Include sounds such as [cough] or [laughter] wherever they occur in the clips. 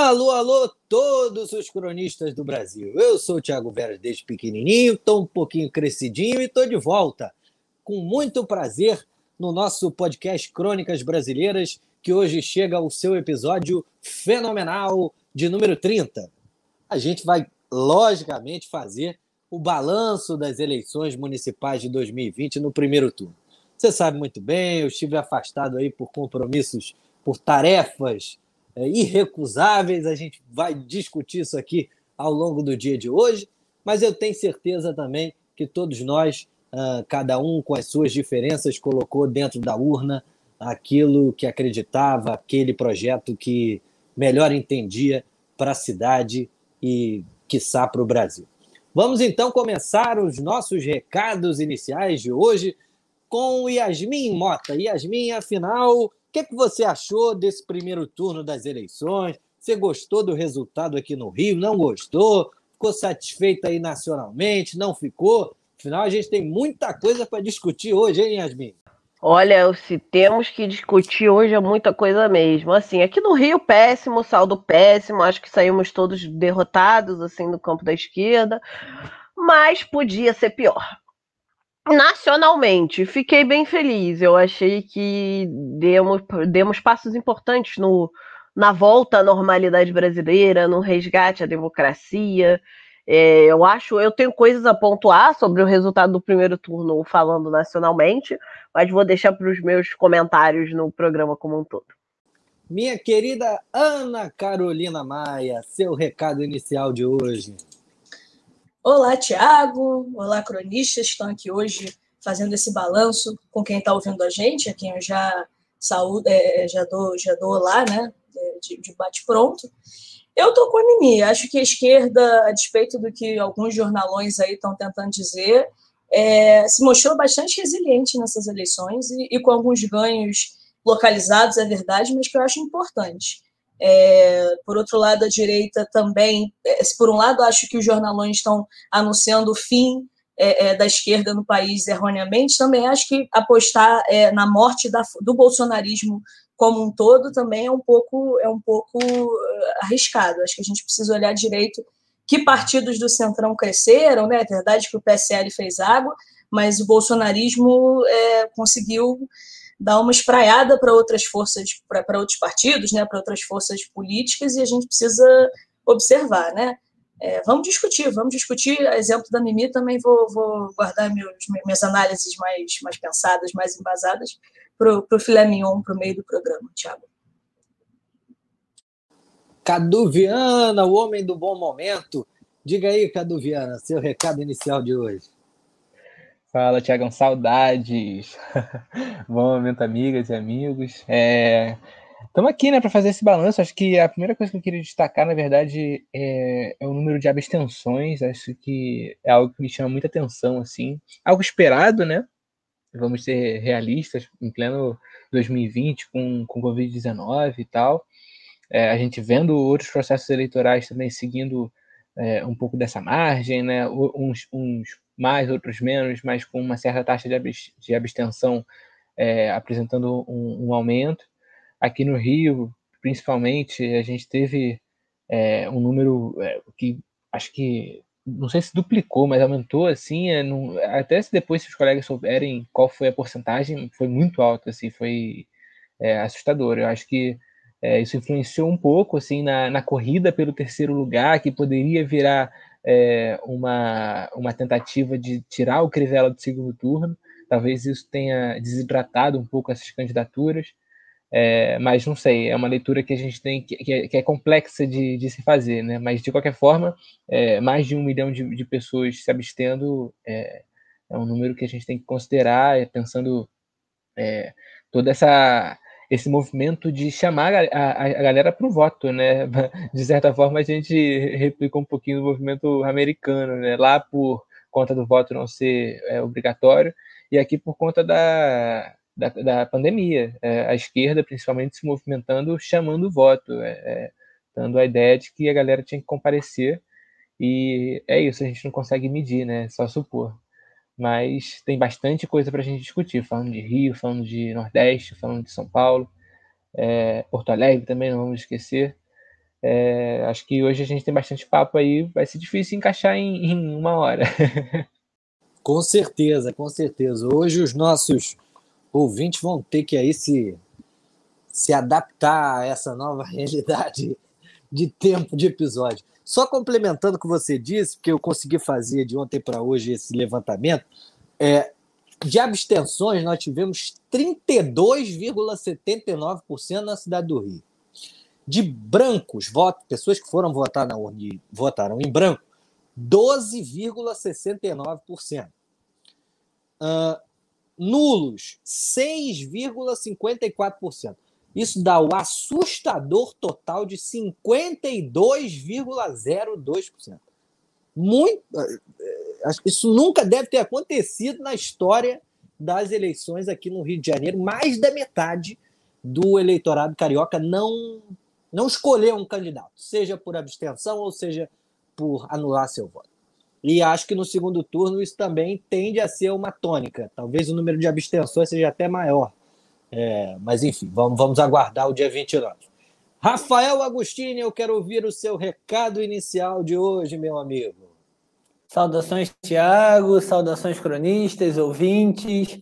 Alô, alô, todos os cronistas do Brasil. Eu sou o Thiago Veras desde pequenininho, estou um pouquinho crescidinho e estou de volta, com muito prazer, no nosso podcast Crônicas Brasileiras, que hoje chega ao seu episódio fenomenal de número 30. A gente vai, logicamente, fazer o balanço das eleições municipais de 2020 no primeiro turno. Você sabe muito bem, eu estive afastado aí por compromissos, por tarefas irrecusáveis. A gente vai discutir isso aqui ao longo do dia de hoje, mas eu tenho certeza também que todos nós, uh, cada um com as suas diferenças, colocou dentro da urna aquilo que acreditava, aquele projeto que melhor entendia para a cidade e, quiçá, para o Brasil. Vamos então começar os nossos recados iniciais de hoje com Yasmin Mota. Yasmin, afinal, o que, que você achou desse primeiro turno das eleições? Você gostou do resultado aqui no Rio? Não gostou? Ficou satisfeita aí nacionalmente? Não ficou? Afinal, a gente tem muita coisa para discutir hoje, hein, Yasmin? Olha, se temos que discutir hoje é muita coisa mesmo. Assim, aqui no Rio, péssimo, saldo péssimo. Acho que saímos todos derrotados, assim, no campo da esquerda. Mas podia ser pior nacionalmente, fiquei bem feliz. Eu achei que demos, demos passos importantes no, na volta à normalidade brasileira, no resgate à democracia. É, eu acho, eu tenho coisas a pontuar sobre o resultado do primeiro turno falando nacionalmente, mas vou deixar para os meus comentários no programa como um todo. Minha querida Ana Carolina Maia, seu recado inicial de hoje. Olá, Tiago. Olá, cronistas. Estão aqui hoje fazendo esse balanço com quem está ouvindo a gente, a quem eu já saúdo, é, já dou, já dou lá, né? De, de bate-pronto. Eu estou com a Mimi. Acho que a esquerda, a despeito do que alguns jornalões aí estão tentando dizer, é, se mostrou bastante resiliente nessas eleições e, e, com alguns ganhos localizados, é verdade, mas que eu acho importante. É, por outro lado, a direita também, é, por um lado, acho que os jornalões estão anunciando o fim é, é, da esquerda no país erroneamente, também acho que apostar é, na morte da, do bolsonarismo como um todo também é um pouco é um pouco é, arriscado. Acho que a gente precisa olhar direito que partidos do centrão cresceram, né? É verdade que o PSL fez água, mas o bolsonarismo conseguiu dar uma espraiada para outras forças, para outros partidos, né, para outras forças políticas, e a gente precisa observar, né? É, vamos discutir, vamos discutir. Exemplo da Mimi, também vou, vou guardar meus, minhas análises mais, mais pensadas, mais embasadas, para o filé mignon, para o meio do programa, Tiago. Cadu Viana, o homem do bom momento. Diga aí, Cadu Viana, seu recado inicial de hoje. Fala, Tiagão, saudades. [laughs] Bom momento, amigas e amigos. Estamos é... aqui né, para fazer esse balanço. Acho que a primeira coisa que eu queria destacar, na verdade, é... é, o número de abstenções. Acho que é algo que me chama muita atenção. assim, Algo esperado, né? Vamos ser realistas, em pleno 2020, com, com Covid-19 e tal. É, a gente vendo outros processos eleitorais também seguindo é, um pouco dessa margem, né? uns, uns mais, outros menos, mas com uma certa taxa de abstenção é, apresentando um, um, aumento. Aqui no Rio, principalmente, a gente teve é, um número é, que acho que não sei se duplicou, mas aumentou assim, é, não, até se depois se os colegas souberem qual foi a porcentagem, foi muito alta, assim, foi é, assustador. Eu acho que é, isso influenciou um pouco assim na, na corrida pelo terceiro lugar, que poderia virar é, uma, uma tentativa de tirar o Crivella do segundo turno. Talvez isso tenha desidratado um pouco essas candidaturas, é, mas não sei, é uma leitura que a gente tem que, que, é, que é, complexa de, de, se fazer, né? Mas de qualquer forma, é, mais de um milhão de, de pessoas se abstendo é, é, um número que a gente tem que considerar, é, pensando toda essa esse movimento de chamar a, a, a galera para o voto, né? [laughs] De certa forma, a gente replicou um pouquinho do movimento americano, né? Lá por conta do voto não ser é, obrigatório e aqui por conta da, da, da pandemia. É, a esquerda, principalmente, se movimentando, chamando o voto, é, é, dando a ideia de que a galera tinha que comparecer e é isso, a gente não consegue medir, né? Só supor mas tem bastante coisa para a gente discutir, falando de Rio, falando de Nordeste, falando de São Paulo, é, Porto Alegre também, não vamos esquecer. É, acho que hoje a gente tem bastante papo aí, vai ser difícil encaixar em, em uma hora. [laughs] Com certeza, com certeza. Hoje os nossos ouvintes vão ter que aí se, se adaptar a essa nova [laughs] realidade de tempo de episódio. Só complementando o que você disse, porque eu consegui fazer de ontem para hoje esse levantamento, é, de abstenções nós tivemos 32,79% na cidade do Rio. De brancos, votos, pessoas que foram votar na urna votaram em branco, 12,69%. Uh, nulos, 6,54%. Isso dá o assustador total de 52,02%. Muito, eh, eh, isso nunca deve ter acontecido na história das eleições aqui no Rio de Janeiro. Mais da metade do eleitorado carioca não não escolheu um candidato, seja por abstenção ou seja por anular seu voto. E acho que no segundo turno isso também tende a ser uma tônica. Talvez o número de abstenções seja até maior. É, mas enfim, vamos, vamos aguardar o dia 29. Rafael Agostini, eu quero ouvir o seu recado inicial de hoje, meu amigo. Saudações, Tiago, saudações cronistas, ouvintes.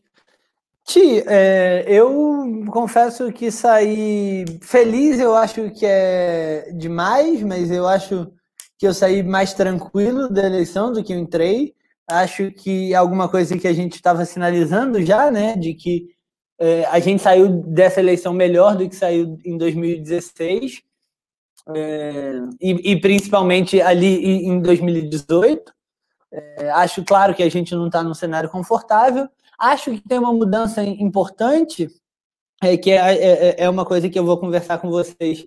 Ti, é, eu confesso que saí feliz, eu acho que é demais, mas eu acho que eu saí mais tranquilo da eleição do que eu entrei. Acho que alguma coisa que a gente estava sinalizando já, né, de que é, a gente saiu dessa eleição melhor do que saiu em 2016, é, e, e, principalmente ali em 2018. É, acho, claro, que a gente não está num cenário confortável. Acho que tem uma mudança importante, é, que é, é, é, uma coisa que eu vou conversar com vocês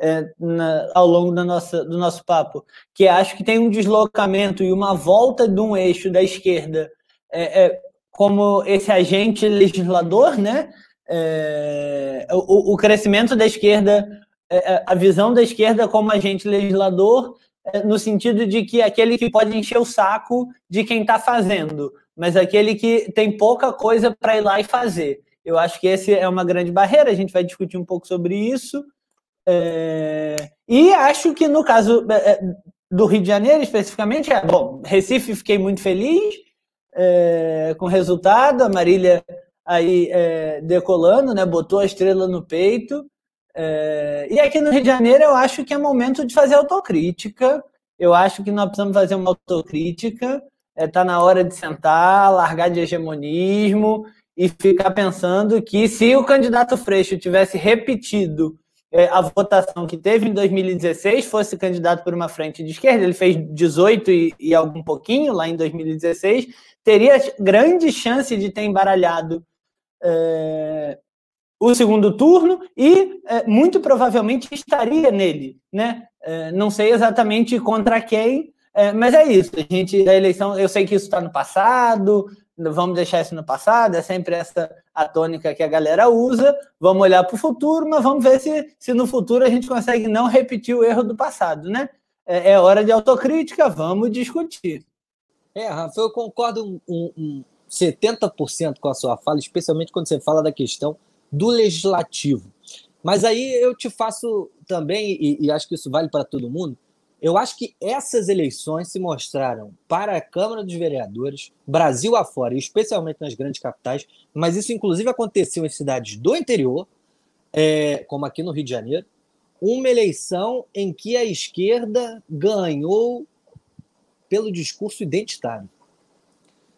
é, na, ao longo da nossa, do nosso papo, que acho que tem um deslocamento e uma volta de um eixo da esquerda é, é, como esse agente legislador, né? É, o, o, crescimento da esquerda, é, é, a visão da esquerda como agente legislador, no sentido de que aquele que pode encher o saco de quem está fazendo, mas aquele que tem pouca coisa para ir lá e fazer. Eu acho que esse é uma grande barreira, a gente vai discutir um pouco sobre isso. É, e acho que no caso é, é, do Rio de Janeiro, especificamente, é bom. Recife, fiquei muito feliz é, com resultado. A Marília aí é, decolando, né? Botou a estrela no peito. É, e aqui no Rio de Janeiro, eu acho que é momento de fazer autocrítica. Eu acho que nós precisamos fazer uma autocrítica. Está na hora de sentar, largar de hegemonismo e ficar pensando que se o candidato Freixo tivesse repetido é, a votação que teve em 2016 fosse candidato por uma frente de esquerda, ele fez 18 e, e algum pouquinho lá em 2016, teria grande chance de ter embaralhado é, o segundo turno e é, muito provavelmente estaria nele, né? É, não sei exatamente contra quem, é, mas é isso. A gente a eleição, eu sei que isso está no passado, vamos deixar isso no passado, é sempre essa a tônica que a galera usa. Vamos olhar para o futuro, mas vamos ver se, se no futuro a gente consegue não repetir o erro do passado, né? É, é hora de autocrítica, vamos discutir. É, Rafa, eu concordo um, um, um 70% com a sua fala, especialmente quando você fala da questão do legislativo. Mas aí eu te faço também, e, e acho que isso vale para todo mundo, eu acho que essas eleições se mostraram para a Câmara dos Vereadores, Brasil afora, e especialmente nas grandes capitais, mas isso inclusive aconteceu em cidades do interior, é, como aqui no Rio de Janeiro, uma eleição em que a esquerda ganhou pelo discurso identitário.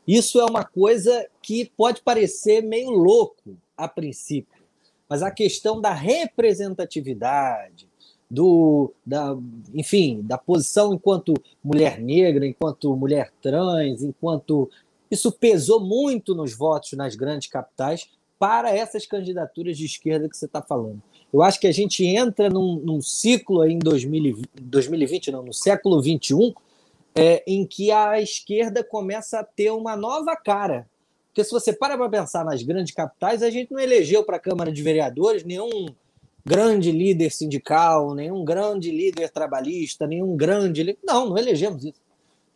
Isso é uma coisa que pode parecer meio louco a princípio, mas a questão da representatividade, do, da, enfim, da posição enquanto mulher negra, enquanto mulher trans, enquanto isso pesou muito nos votos nas grandes capitais para essas candidaturas de esquerda que você está falando. Eu acho que a gente entra num, num ciclo aí em 2020, 2020, não, no século 21, é, em que a esquerda começa a ter uma nova cara. Porque se você para para pensar nas grandes capitais, a gente não elegeu para a Câmara de Vereadores nenhum grande líder sindical, nenhum grande líder trabalhista, nenhum grande. Não, não elegemos isso.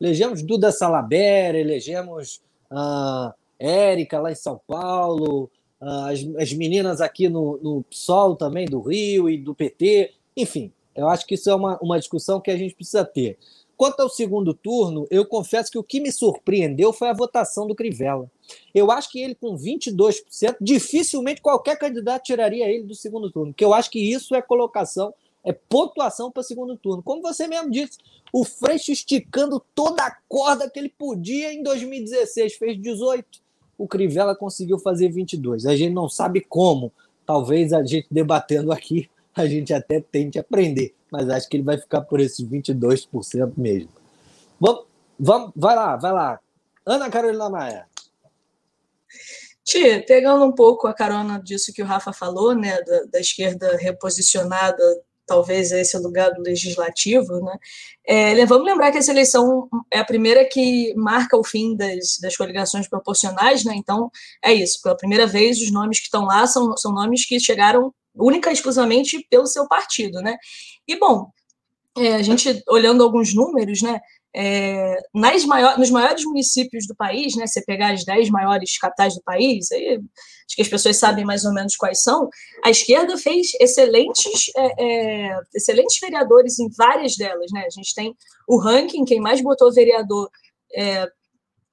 Elegemos Duda Salabera, elegemos uh, Érica lá em São Paulo, uh, as, as meninas aqui no, no PSOL também, do Rio e do PT. Enfim, Eu acho que isso é uma, uma discussão que a gente precisa ter. Quanto ao segundo turno, eu confesso que o que me surpreendeu foi a votação do Crivella. Eu acho que ele, com 22%, dificilmente qualquer candidato tiraria ele do segundo turno, porque eu acho que isso é colocação, é pontuação para segundo turno. Como você mesmo disse, o Freixo esticando toda a corda que ele podia em 2016, fez 18. O Crivella conseguiu fazer 22. A gente não sabe como. Talvez a gente debatendo aqui a gente até tente aprender, mas acho que ele vai ficar por esses 22% mesmo. Vamos, vamos, vai lá, vai lá. Ana Carolina Maia. Tia, pegando um pouco a carona disso que o Rafa falou, né, da, da esquerda reposicionada, talvez a esse lugar do legislativo, né, é, vamos lembrar que essa eleição é a primeira que marca o fim das, das coligações proporcionais, né, então é isso, pela primeira vez os nomes que estão lá são, são nomes que chegaram única e exclusivamente pelo seu partido, né? E, bom, é, a gente olhando alguns números, né? É, nas maior, nos maiores municípios do país, né, você pegar as 10 maiores capitais do país, aí, acho que as pessoas sabem mais ou menos quais são, a esquerda fez excelentes, é, é, excelentes vereadores em várias delas. Né? A gente tem o ranking, quem mais botou vereador é,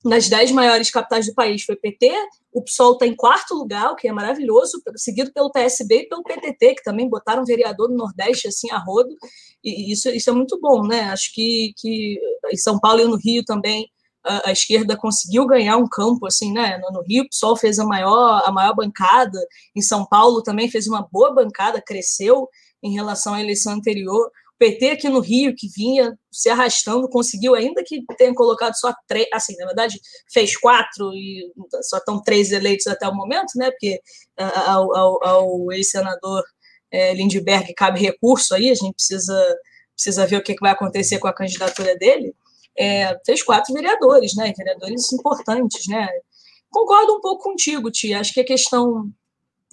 nas dez maiores capitais do país foi PT, o PSOL está em quarto lugar, o que é maravilhoso, seguido pelo PSB e pelo PTT, que também botaram vereador no Nordeste assim a rodo, e isso, isso é muito bom, né? Acho que, que em São Paulo e no Rio também a, a esquerda conseguiu ganhar um campo assim, né? No, no, Rio o PSOL fez a maior, a maior bancada, em São Paulo também fez uma boa bancada, cresceu em relação à eleição anterior. PT aqui no Rio, que vinha se arrastando, conseguiu, ainda que tenha colocado só três, assim, na verdade, fez quatro e só estão três eleitos até o momento, né? Porque ao, ao, ao ex-senador é, Lindbergh cabe recurso aí, a gente precisa, precisa ver o que, vai acontecer com a candidatura dele. É, fez quatro vereadores, né? Vereadores importantes, né? Concordo um pouco contigo, Tia. Acho que a questão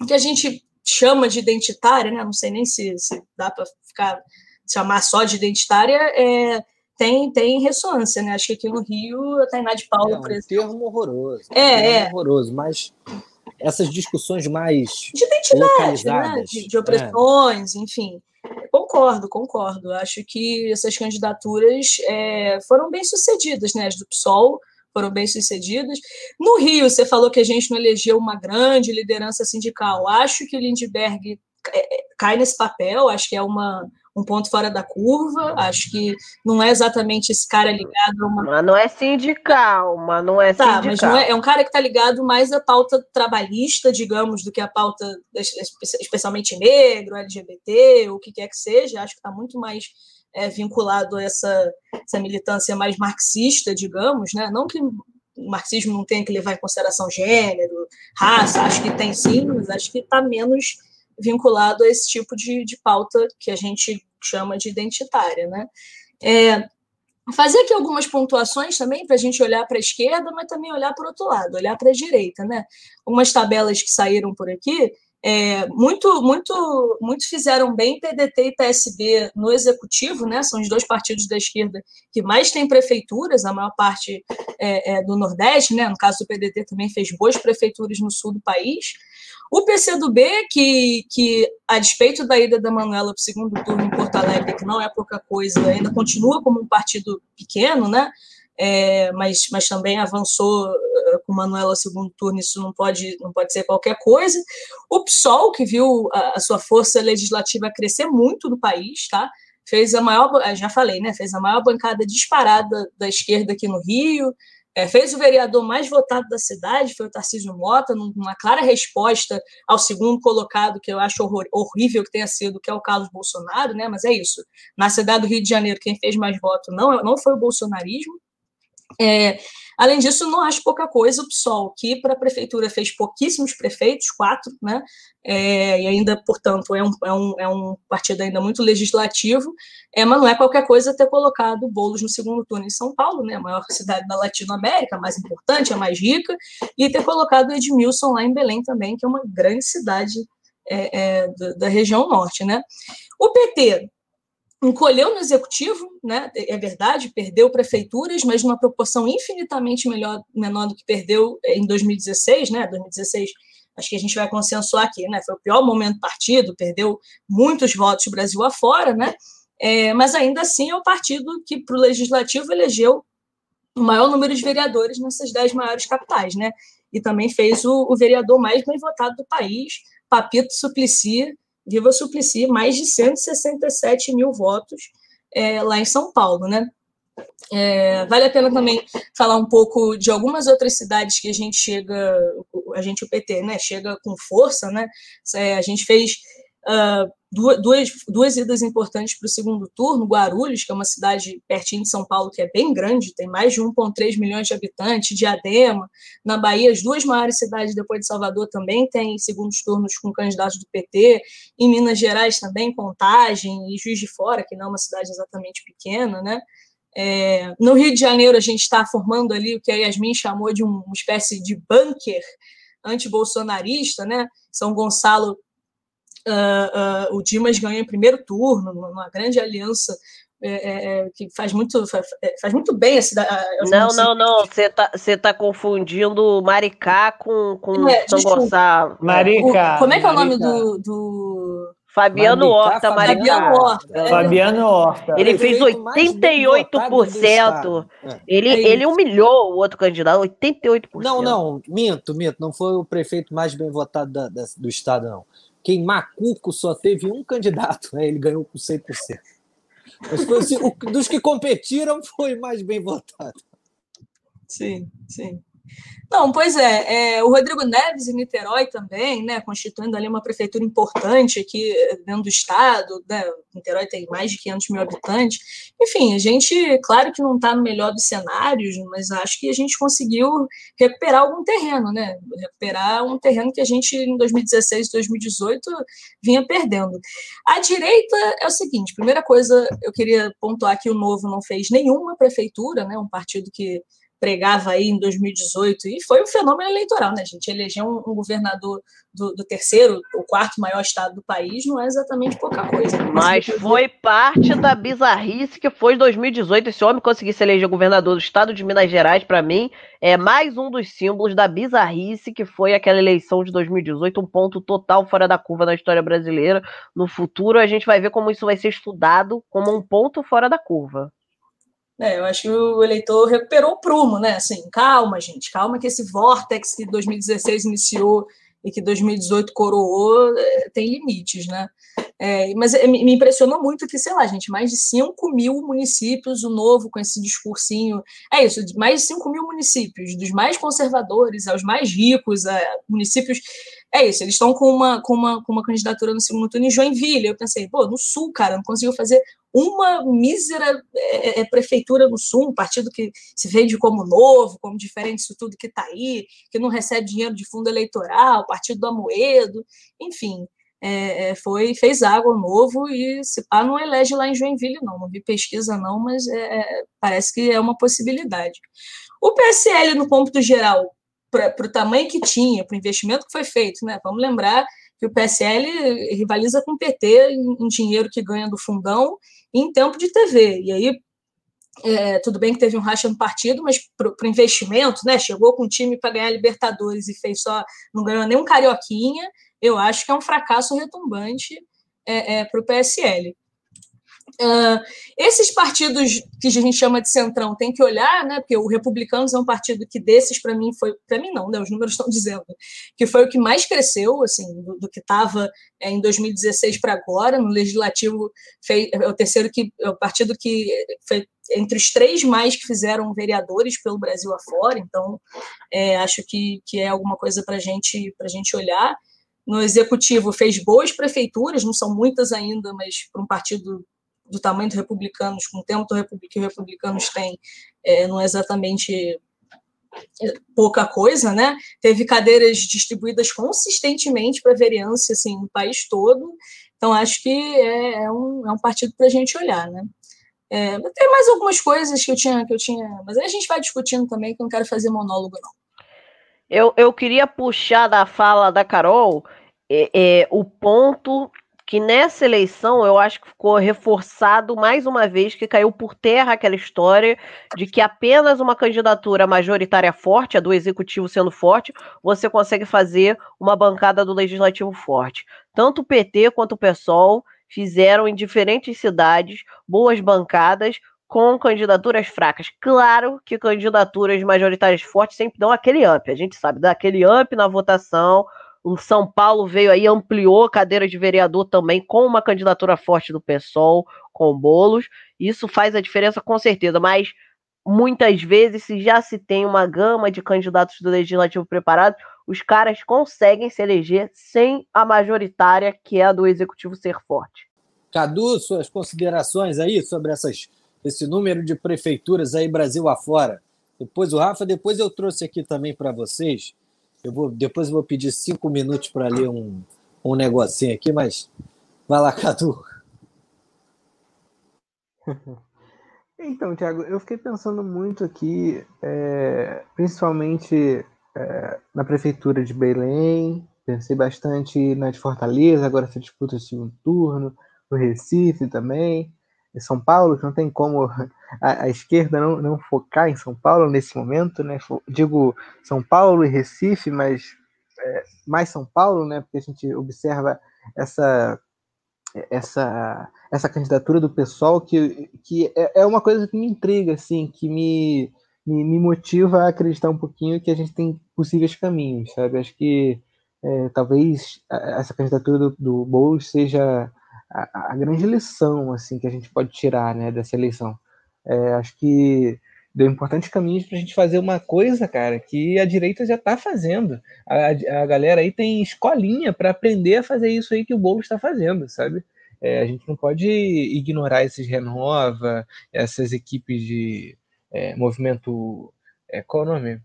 que a gente chama de identitária, né? Não sei nem se, se dá para ficar chamar só de identitária, é, tem, tem ressonância, né? Acho que aqui no Rio, a Tainá de Paula, é um por exemplo. termo horroroso. É, um termo é. horroroso, mas essas discussões mais de identidade, né? de, de opressões, é. enfim. Concordo, concordo. Acho que essas candidaturas é, foram bem sucedidas, né? As do PSOL foram bem sucedidas. No Rio, você falou que a gente não elegeu uma grande liderança sindical. Acho que o Lindbergh é, é, cai nesse papel, acho que é uma, um ponto fora da curva. Acho que não é exatamente esse cara ligado a uma. Mas não é sindical, mas não é tá, sindical. Mas não é, é um cara que está ligado mais à pauta trabalhista, digamos, do que à pauta, especialmente negro, LGBT, o que quer que seja. Acho que está muito mais é, vinculado a essa, essa militância mais marxista, digamos, né? Não que o marxismo não tenha que levar em consideração gênero, raça, acho que tem sim, mas acho que está menos vinculado a esse tipo de, de pauta que a gente chama de identitária. Né? É, fazer aqui algumas pontuações também para a gente olhar para a esquerda, mas também olhar para o outro lado, olhar para a direita. Né? Algumas tabelas que saíram por aqui. É, muito, muito, muito fizeram bem PDT e PSB no executivo, né? São os dois partidos da esquerda que mais têm prefeituras, a maior parte é, é do Nordeste, né? No caso do PDT também fez boas prefeituras no sul do país. O PCdoB, que, que a despeito da ida da Manuela para o segundo turno em Porto Alegre, que não é pouca coisa, ainda continua como um partido pequeno, né? É, mas, mas também avançou uh, com Manuela segundo turno, isso não pode, não pode ser qualquer coisa. O PSOL, que viu a, a sua força legislativa crescer muito no país, tá? Fez a maior, já falei, né? Fez a maior bancada disparada da esquerda aqui no Rio, é, fez o vereador mais votado da cidade, foi o Tarcísio Mota, numa clara resposta ao segundo colocado, que eu acho horror, horrível que tenha sido, que é o Carlos Bolsonaro, né? Mas é isso. Na cidade do Rio de Janeiro, quem fez mais voto não, não foi o bolsonarismo. É, além disso, não acho pouca coisa o PSOL, que para a prefeitura fez pouquíssimos prefeitos, quatro, né? É, e ainda, portanto, é um, é, um, é um partido ainda muito legislativo, é, mas não é qualquer coisa ter colocado bolos no segundo turno em São Paulo, né? A maior cidade da Latinoamérica, a mais importante, a mais rica, e ter colocado Edmilson lá em Belém também, que é uma grande cidade é, é da, da região norte, né? O PT encolheu no executivo, né? É verdade, perdeu prefeituras, mas numa proporção infinitamente melhor, menor do que perdeu em 2016, né? 2016, acho que a gente vai consensuar aqui, né? Foi o pior momento do partido, perdeu muitos votos Brasil afora, né? É, mas ainda assim é o partido que, para o legislativo, elegeu o maior número de vereadores nessas dez maiores capitais, né? E também fez o, o vereador mais bem votado do país, Papito Suplicy, Viva Suplicy, mais de 167 mil votos é, lá em São Paulo, né? É, vale a pena também falar um pouco de algumas outras cidades que a gente chega, a gente, o PT, né, chega com força, né? É, a gente fez duas, duas idas importantes para o segundo turno, Guarulhos, que é uma cidade pertinho de São Paulo, que é bem grande, tem mais de 1,3 milhões de habitantes, Diadema, na Bahia, as duas maiores cidades depois de Salvador também têm segundos turnos com candidatos do PT, em Minas Gerais também, Contagem e Juiz de Fora, que não é uma cidade exatamente pequena, né? É, no Rio de Janeiro, a gente está formando ali o que a Yasmin chamou de uma espécie de bunker antibolsonarista, né? São Gonçalo uh, uh, o Dimas ganha em primeiro turno, numa grande aliança é, é, que faz muito, faz, é, faz muito bem a cidade. Não, não, não. Você tá, você tá confundindo Maricá com, com é, São Gonçalo. Maricá. O, como é que é o nome do, do... Fabiano Horta, Fabiano Horta. É. Fabiano Horta. Ele fez 88%. Ele, é ele humilhou o outro candidato, 88%. Não, não, minto, minto. Não foi o prefeito mais bem votado da, da, do estado, não que em Macuco só teve um candidato, né? ele ganhou com 100%. Mas assim, o, dos que competiram foi mais bem votado. Sim, sim. Não, pois é, é, o Rodrigo Neves em Niterói também, né, constituindo ali uma prefeitura importante aqui eh, dentro do estado, né, Niterói tem mais de 500 mil habitantes. Enfim, a gente, claro que não está no melhor dos cenários, mas acho que a gente conseguiu recuperar algum terreno, né, recuperar um terreno que a gente em 2016 e 2018 vinha perdendo. A direita é o seguinte, primeira coisa, eu queria pontuar que o Novo não fez nenhuma prefeitura, né, um partido que pregava aí em 2018, e foi um fenômeno eleitoral, né, gente? Eleger um, um governador do, do, terceiro ou quarto maior estado do país não é exatamente pouca coisa. Né? Mas foi parte da bizarrice que foi 2018. Esse homem conseguir se eleger governador do estado de Minas Gerais, para mim, é mais um dos símbolos da bizarrice que foi aquela eleição de 2018, um ponto total fora da curva na história brasileira. No futuro, a gente vai ver como isso vai ser estudado como um ponto fora da curva. É, eu acho que o eleitor recuperou o prumo, né? Assim, calma, gente, calma que esse vórtex que 2016 iniciou e que 2018 coroou é, tem limites, né? É, mas é, me impressionou muito que, sei lá, gente, mais de 5 mil municípios, o novo com esse discursinho. É isso, mais de 5 mil municípios, dos mais conservadores aos mais ricos, a municípios é isso, eles estão com uma, com, uma, com uma candidatura no segundo turno em Joinville. Eu pensei, pô, no Sul, cara, não conseguiu fazer uma mísera é, é, é, prefeitura no Sul, um partido que se vende como novo, como diferente disso tudo que está aí, que não recebe dinheiro de fundo eleitoral, partido do Amoedo, enfim. É, é, foi fez água novo e se pá, não elege lá em Joinville, não. Não vi pesquisa, não, mas é, parece que é uma possibilidade. O PSL, no cômputo geral, para o tamanho que tinha, para o investimento que foi feito, né? Vamos lembrar que o PSL rivaliza com o PT em, em dinheiro que ganha do fundão em tempo de TV. E aí, é, tudo bem que teve um racha no partido, mas para o investimento, né? Chegou com um time para ganhar Libertadores e fez só, não ganhou nem um carioquinha. Eu acho que é um fracasso retumbante é, é, para o PSL. Uh, esses partidos que a gente chama de centrão tem que olhar, né? Porque o Republicanos é um partido que desses para mim foi para mim não, né? Os números estão [laughs] dizendo que foi o que mais cresceu, assim, do, do que estava é, em 2016 para agora no legislativo. É o terceiro que é o partido que foi entre os três mais que fizeram vereadores pelo Brasil afora. Então, é, acho que, que é alguma coisa para gente para gente olhar. No executivo fez boas prefeituras, não são muitas ainda, mas para um partido do tamanho dos republicanos, com o tempo do que os republicanos têm, é, não é exatamente é, pouca coisa, né? Teve cadeiras distribuídas consistentemente para vereança assim, no país todo. Então, acho que é, é um, é um partido para a gente olhar, né? É, tem mais algumas coisas que eu tinha, que eu tinha, mas aí a gente vai discutindo também, que eu não quero fazer monólogo, não. Eu, eu queria puxar da fala da Carol é, é, o ponto que nessa eleição eu acho que ficou reforçado mais uma vez que caiu por terra aquela história de que apenas uma candidatura majoritária forte, a do executivo sendo forte, você consegue fazer uma bancada do legislativo forte. Tanto o PT quanto o PSOL fizeram em diferentes cidades boas bancadas com candidaturas fracas. Claro que candidaturas majoritárias fortes sempre dão aquele up. A gente sabe, dá aquele up na votação. O São Paulo veio aí, ampliou a cadeira de vereador também com uma candidatura forte do PSOL, com bolos. Isso faz a diferença com certeza, mas muitas vezes, se já se tem uma gama de candidatos do legislativo preparados, os caras conseguem se eleger sem a majoritária, que é a do executivo, ser forte. Cadu, suas considerações aí sobre essas esse número de prefeituras aí Brasil afora. Depois o Rafa, depois eu trouxe aqui também para vocês. Eu vou, depois eu vou pedir cinco minutos para ler um, um negocinho aqui, mas vai lá, Cadu. [laughs] Então, Tiago, eu fiquei pensando muito aqui, é, principalmente é, na prefeitura de Belém, pensei bastante na de Fortaleza, agora essa disputa de segundo turno, no Recife também. São Paulo, que não tem como a, a, esquerda não, não focar em São Paulo nesse momento, né? Digo São Paulo e Recife, mas é, mais São Paulo, né? Porque a gente observa essa essa essa candidatura do pessoal que, que é, é uma coisa que me intriga, assim, que me, me, me motiva a acreditar um pouquinho que a gente tem possíveis caminhos, sabe? Acho que é, talvez essa candidatura do, do Boulos seja a, a, grande lição assim que a gente pode tirar né, dessa eleição. É, acho que deu importantes caminhos para a gente fazer uma coisa, cara, que a direita já está fazendo. A, a galera aí tem escolinha para aprender a fazer isso aí que o Boulos está fazendo, sabe? É, a gente não pode ignorar esses Renova, essas equipes de é, movimento. É, qual é o nome?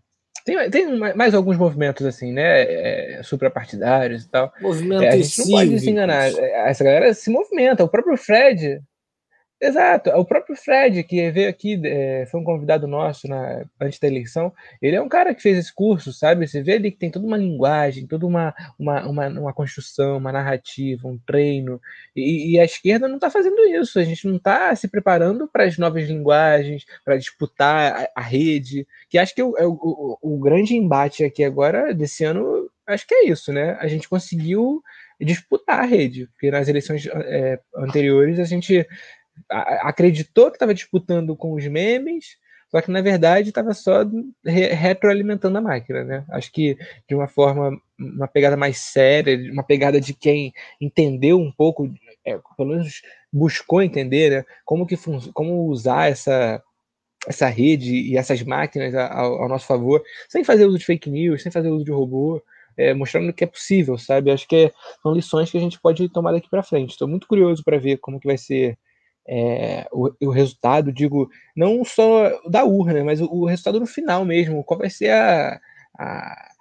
Tem, tem mais alguns movimentos assim, né? É, suprapartidários e tal. Movimentos é, a gente não pode se enganar. É, essa galera se movimenta. O próprio Fred, Exato, o próprio Fred, que veio aqui, é, foi um convidado nosso na, antes da eleição, ele é um cara que fez esse curso, sabe? Você vê ali que tem toda uma linguagem, toda uma, uma, uma, uma construção, uma narrativa, um treino, e, e a esquerda não está fazendo isso, a gente não está se preparando para as novas linguagens, para disputar a, a, rede, que acho que o, o, o grande embate aqui agora, desse ano, acho que é isso, né? A gente conseguiu disputar a rede, porque nas eleições é, anteriores a gente acreditou que estava disputando com os memes, só que na verdade estava só re retroalimentando a máquina, né? Acho que de uma forma, uma pegada mais séria, uma pegada de quem entendeu um pouco, é, pelo menos buscou entender, né? Como que como usar essa essa rede e essas máquinas ao, ao, nosso favor, sem fazer uso de fake news, sem fazer uso de robô, é, mostrando que é possível, sabe? Acho que é, são lições que a gente pode tomar daqui para frente. Estou muito curioso para ver como que vai ser é, o, o, resultado, digo, não só da urna, mas o, o, resultado no final mesmo, qual vai ser a, a,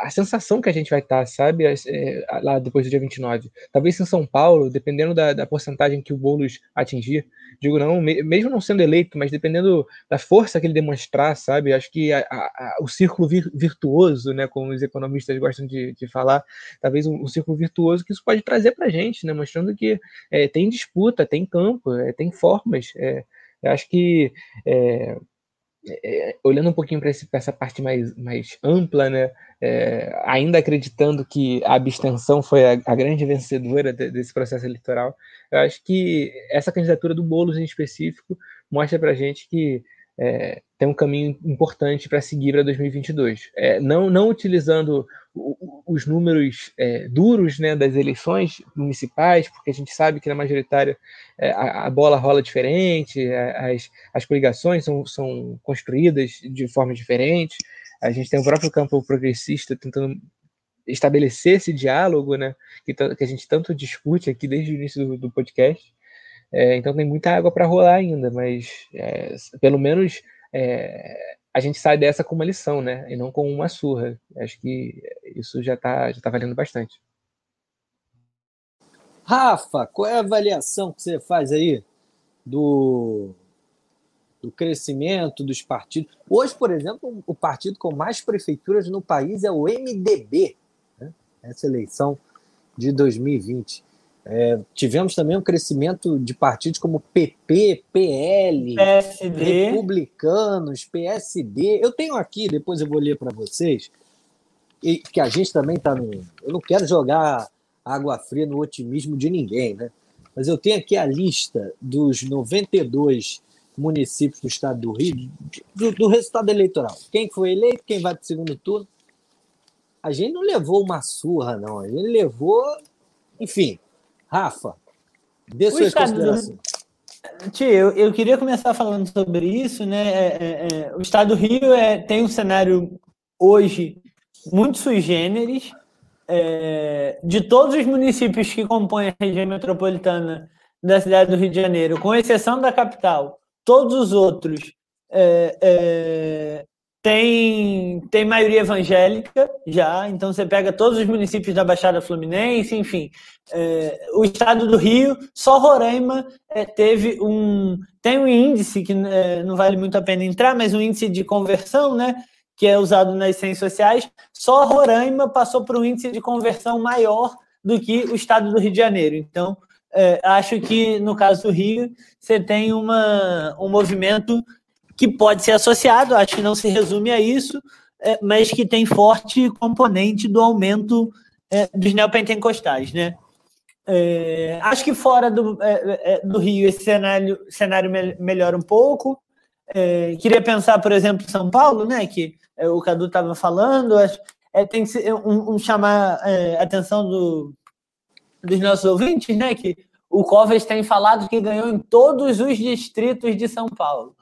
a sensação que a gente vai estar, sabe, é, lá depois do dia 29. Talvez em São Paulo, dependendo da, da porcentagem que o Boulos atingir, digo não, mesmo não sendo eleito, mas dependendo da força que ele demonstrar, sabe, acho que a, a, o círculo vir, virtuoso, né, como os economistas gostam de, de falar, talvez um, um, círculo virtuoso que isso pode trazer para a gente, né, mostrando que é, tem disputa, tem campo, é, tem formas, é, acho que é, é, olhando um pouquinho para essa parte mais, mais ampla, né, é, ainda acreditando que a abstenção foi a, a grande vencedora de, desse processo eleitoral, eu acho que essa candidatura do Boulos em específico mostra para a gente que é, tem um caminho importante para seguir para 2022. É, não, não utilizando os números é, duros né, das eleições municipais, porque a gente sabe que na majoritária é, a, a, bola rola diferente, as, as coligações são, são construídas de forma diferente. A gente tem o próprio campo progressista tentando estabelecer esse diálogo né, que, que a gente tanto discute aqui desde o início do, do podcast. É, então tem muita água para rolar ainda, mas é, pelo menos é, a gente sai dessa com uma lição, né? E não com uma surra. Acho que isso já está já tá valendo bastante. Rafa, qual é a avaliação que você faz aí do, do crescimento dos partidos? Hoje, por exemplo, o partido com mais prefeituras no país é o MDB, né? essa eleição de 2020. É, tivemos também um crescimento de partidos como PP, PL, PSD. Republicanos, PSD. Eu tenho aqui, depois eu vou ler para vocês, e que a gente também está no. Eu não quero jogar água fria no otimismo de ninguém, né? mas eu tenho aqui a lista dos 92 municípios do estado do Rio, do, do resultado eleitoral. Quem foi eleito, quem vai para o segundo turno. A gente não levou uma surra, não. A gente levou. Enfim, Rafa, dê suas estado, considerações. Tio, eu, eu queria começar falando sobre isso, né? É, é, é, o estado do Rio é, tem um cenário hoje muito sui generis. É, de todos os municípios que compõem a região metropolitana da cidade do Rio de Janeiro, com exceção da capital, todos os outros é, é, tem, tem maioria evangélica já, então você pega todos os municípios da Baixada Fluminense, enfim. É, o estado do Rio, só Roraima é, teve um. Tem um índice que é, não vale muito a pena entrar, mas um índice de conversão, né? Que é usado nas ciências sociais. Só Roraima passou por um índice de conversão maior do que o estado do Rio de Janeiro. Então, é, acho que no caso do Rio, você tem uma, um movimento que pode ser associado, acho que não se resume a isso, é, mas que tem forte componente do aumento é, dos neopentecostais, né? É, acho que fora do, é, é, do Rio esse cenário, cenário melhora um pouco. É, queria pensar, por exemplo, São Paulo, né? Que o Cadu estava falando. Acho, tem que ser um, um chamar a atenção do, dos nossos ouvintes, né? Que o Covas tem falado que ganhou em todos os distritos de São Paulo.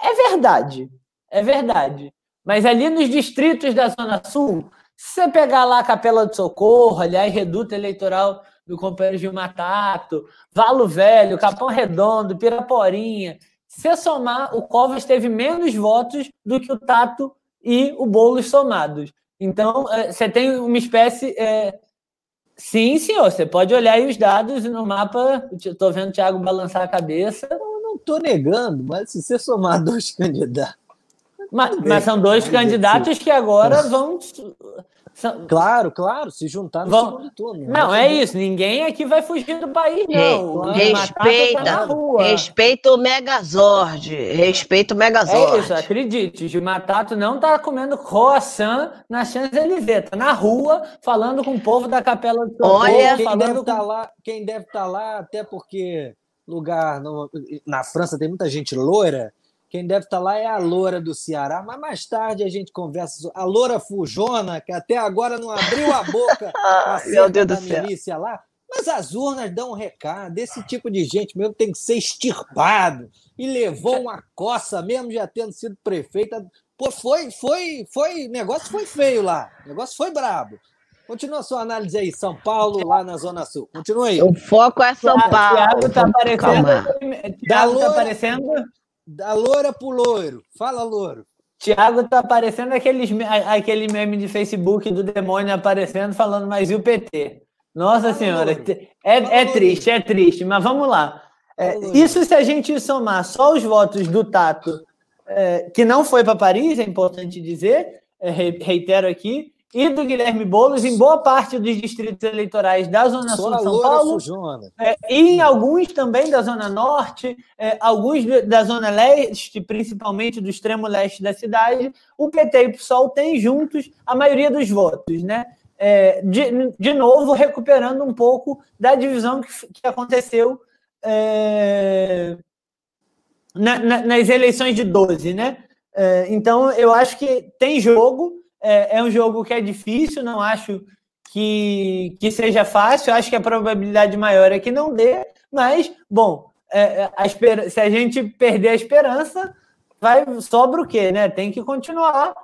É verdade, é verdade. Mas ali nos distritos da Zona Sul, se você pegar lá a Capela do Socorro, aliás, reduto eleitoral do companheiro Gilmar Tato, Valo Velho, Capão Redondo, Piraporinha, se somar, o Covas teve menos votos do que o Tato e o Boulos somados. Então, é, você tem uma espécie. É... Sim, senhor, você pode olhar aí os dados no mapa. Estou vendo o Thiago balançar a cabeça estou negando, mas se você somar [laughs] dois candidatos. Mas, mas são dois candidatos que agora vão. São... Claro, claro, se juntar no vão... segundo turno. Não, é isso. Ninguém aqui vai fugir do país, não. Re respeita, tá respeita o Megazord. Respeita o Megazord. É isso, acredite. O Matato não está comendo croissant na Champs-Élysées. Tá na rua, falando com o povo da Capela do Socorro. Olha, quem deve estar tá lá, quem deve estar tá lá, até porque lugar. No, na França tem muita gente loira. Quem deve estar lá é a loura do Ceará, mas mais tarde a gente conversa. A loura Fujona, que até agora não abriu a boca [laughs] Meu Deus da milícia lá. Mas as urnas dão um recado. Esse tipo de gente mesmo tem que ser extirpado. E levou uma coça, mesmo já tendo sido prefeita. Pô, foi, foi, foi. O negócio foi feio lá. O negócio foi brabo. Continua a sua análise aí, São Paulo, lá na Zona Sul. Continua aí. O foco é São Paulo. Tiago está aparecendo. Tiago tá loura, tá aparecendo. Da loura pro loiro. Fala, louro. Tiago tá aparecendo aqueles, aquele meme de Facebook do demônio aparecendo, falando, mas e o PT? Nossa Fala, Senhora, é, é triste, é triste, mas vamos lá. É, isso se a gente somar só os votos do Tato, é, que não foi para Paris, é importante dizer, é, reitero aqui, e do Guilherme Boulos em boa parte dos distritos eleitorais da Zona Sul de São Paulo é, e em alguns também da Zona Norte, é, alguns da Zona Leste, principalmente do extremo leste da cidade, o PT e o PSOL têm juntos a maioria dos votos, né? É, de, de novo, recuperando um pouco da divisão que, que aconteceu é, na, na, nas eleições de 12, né? É, então, eu acho que tem jogo, é, é um jogo que é difícil, não acho que, que seja fácil, acho que a probabilidade maior é que não dê, mas, bom, é, é a esper... se a gente perder a esperança, vai sobra o quê, né? Tem que continuar,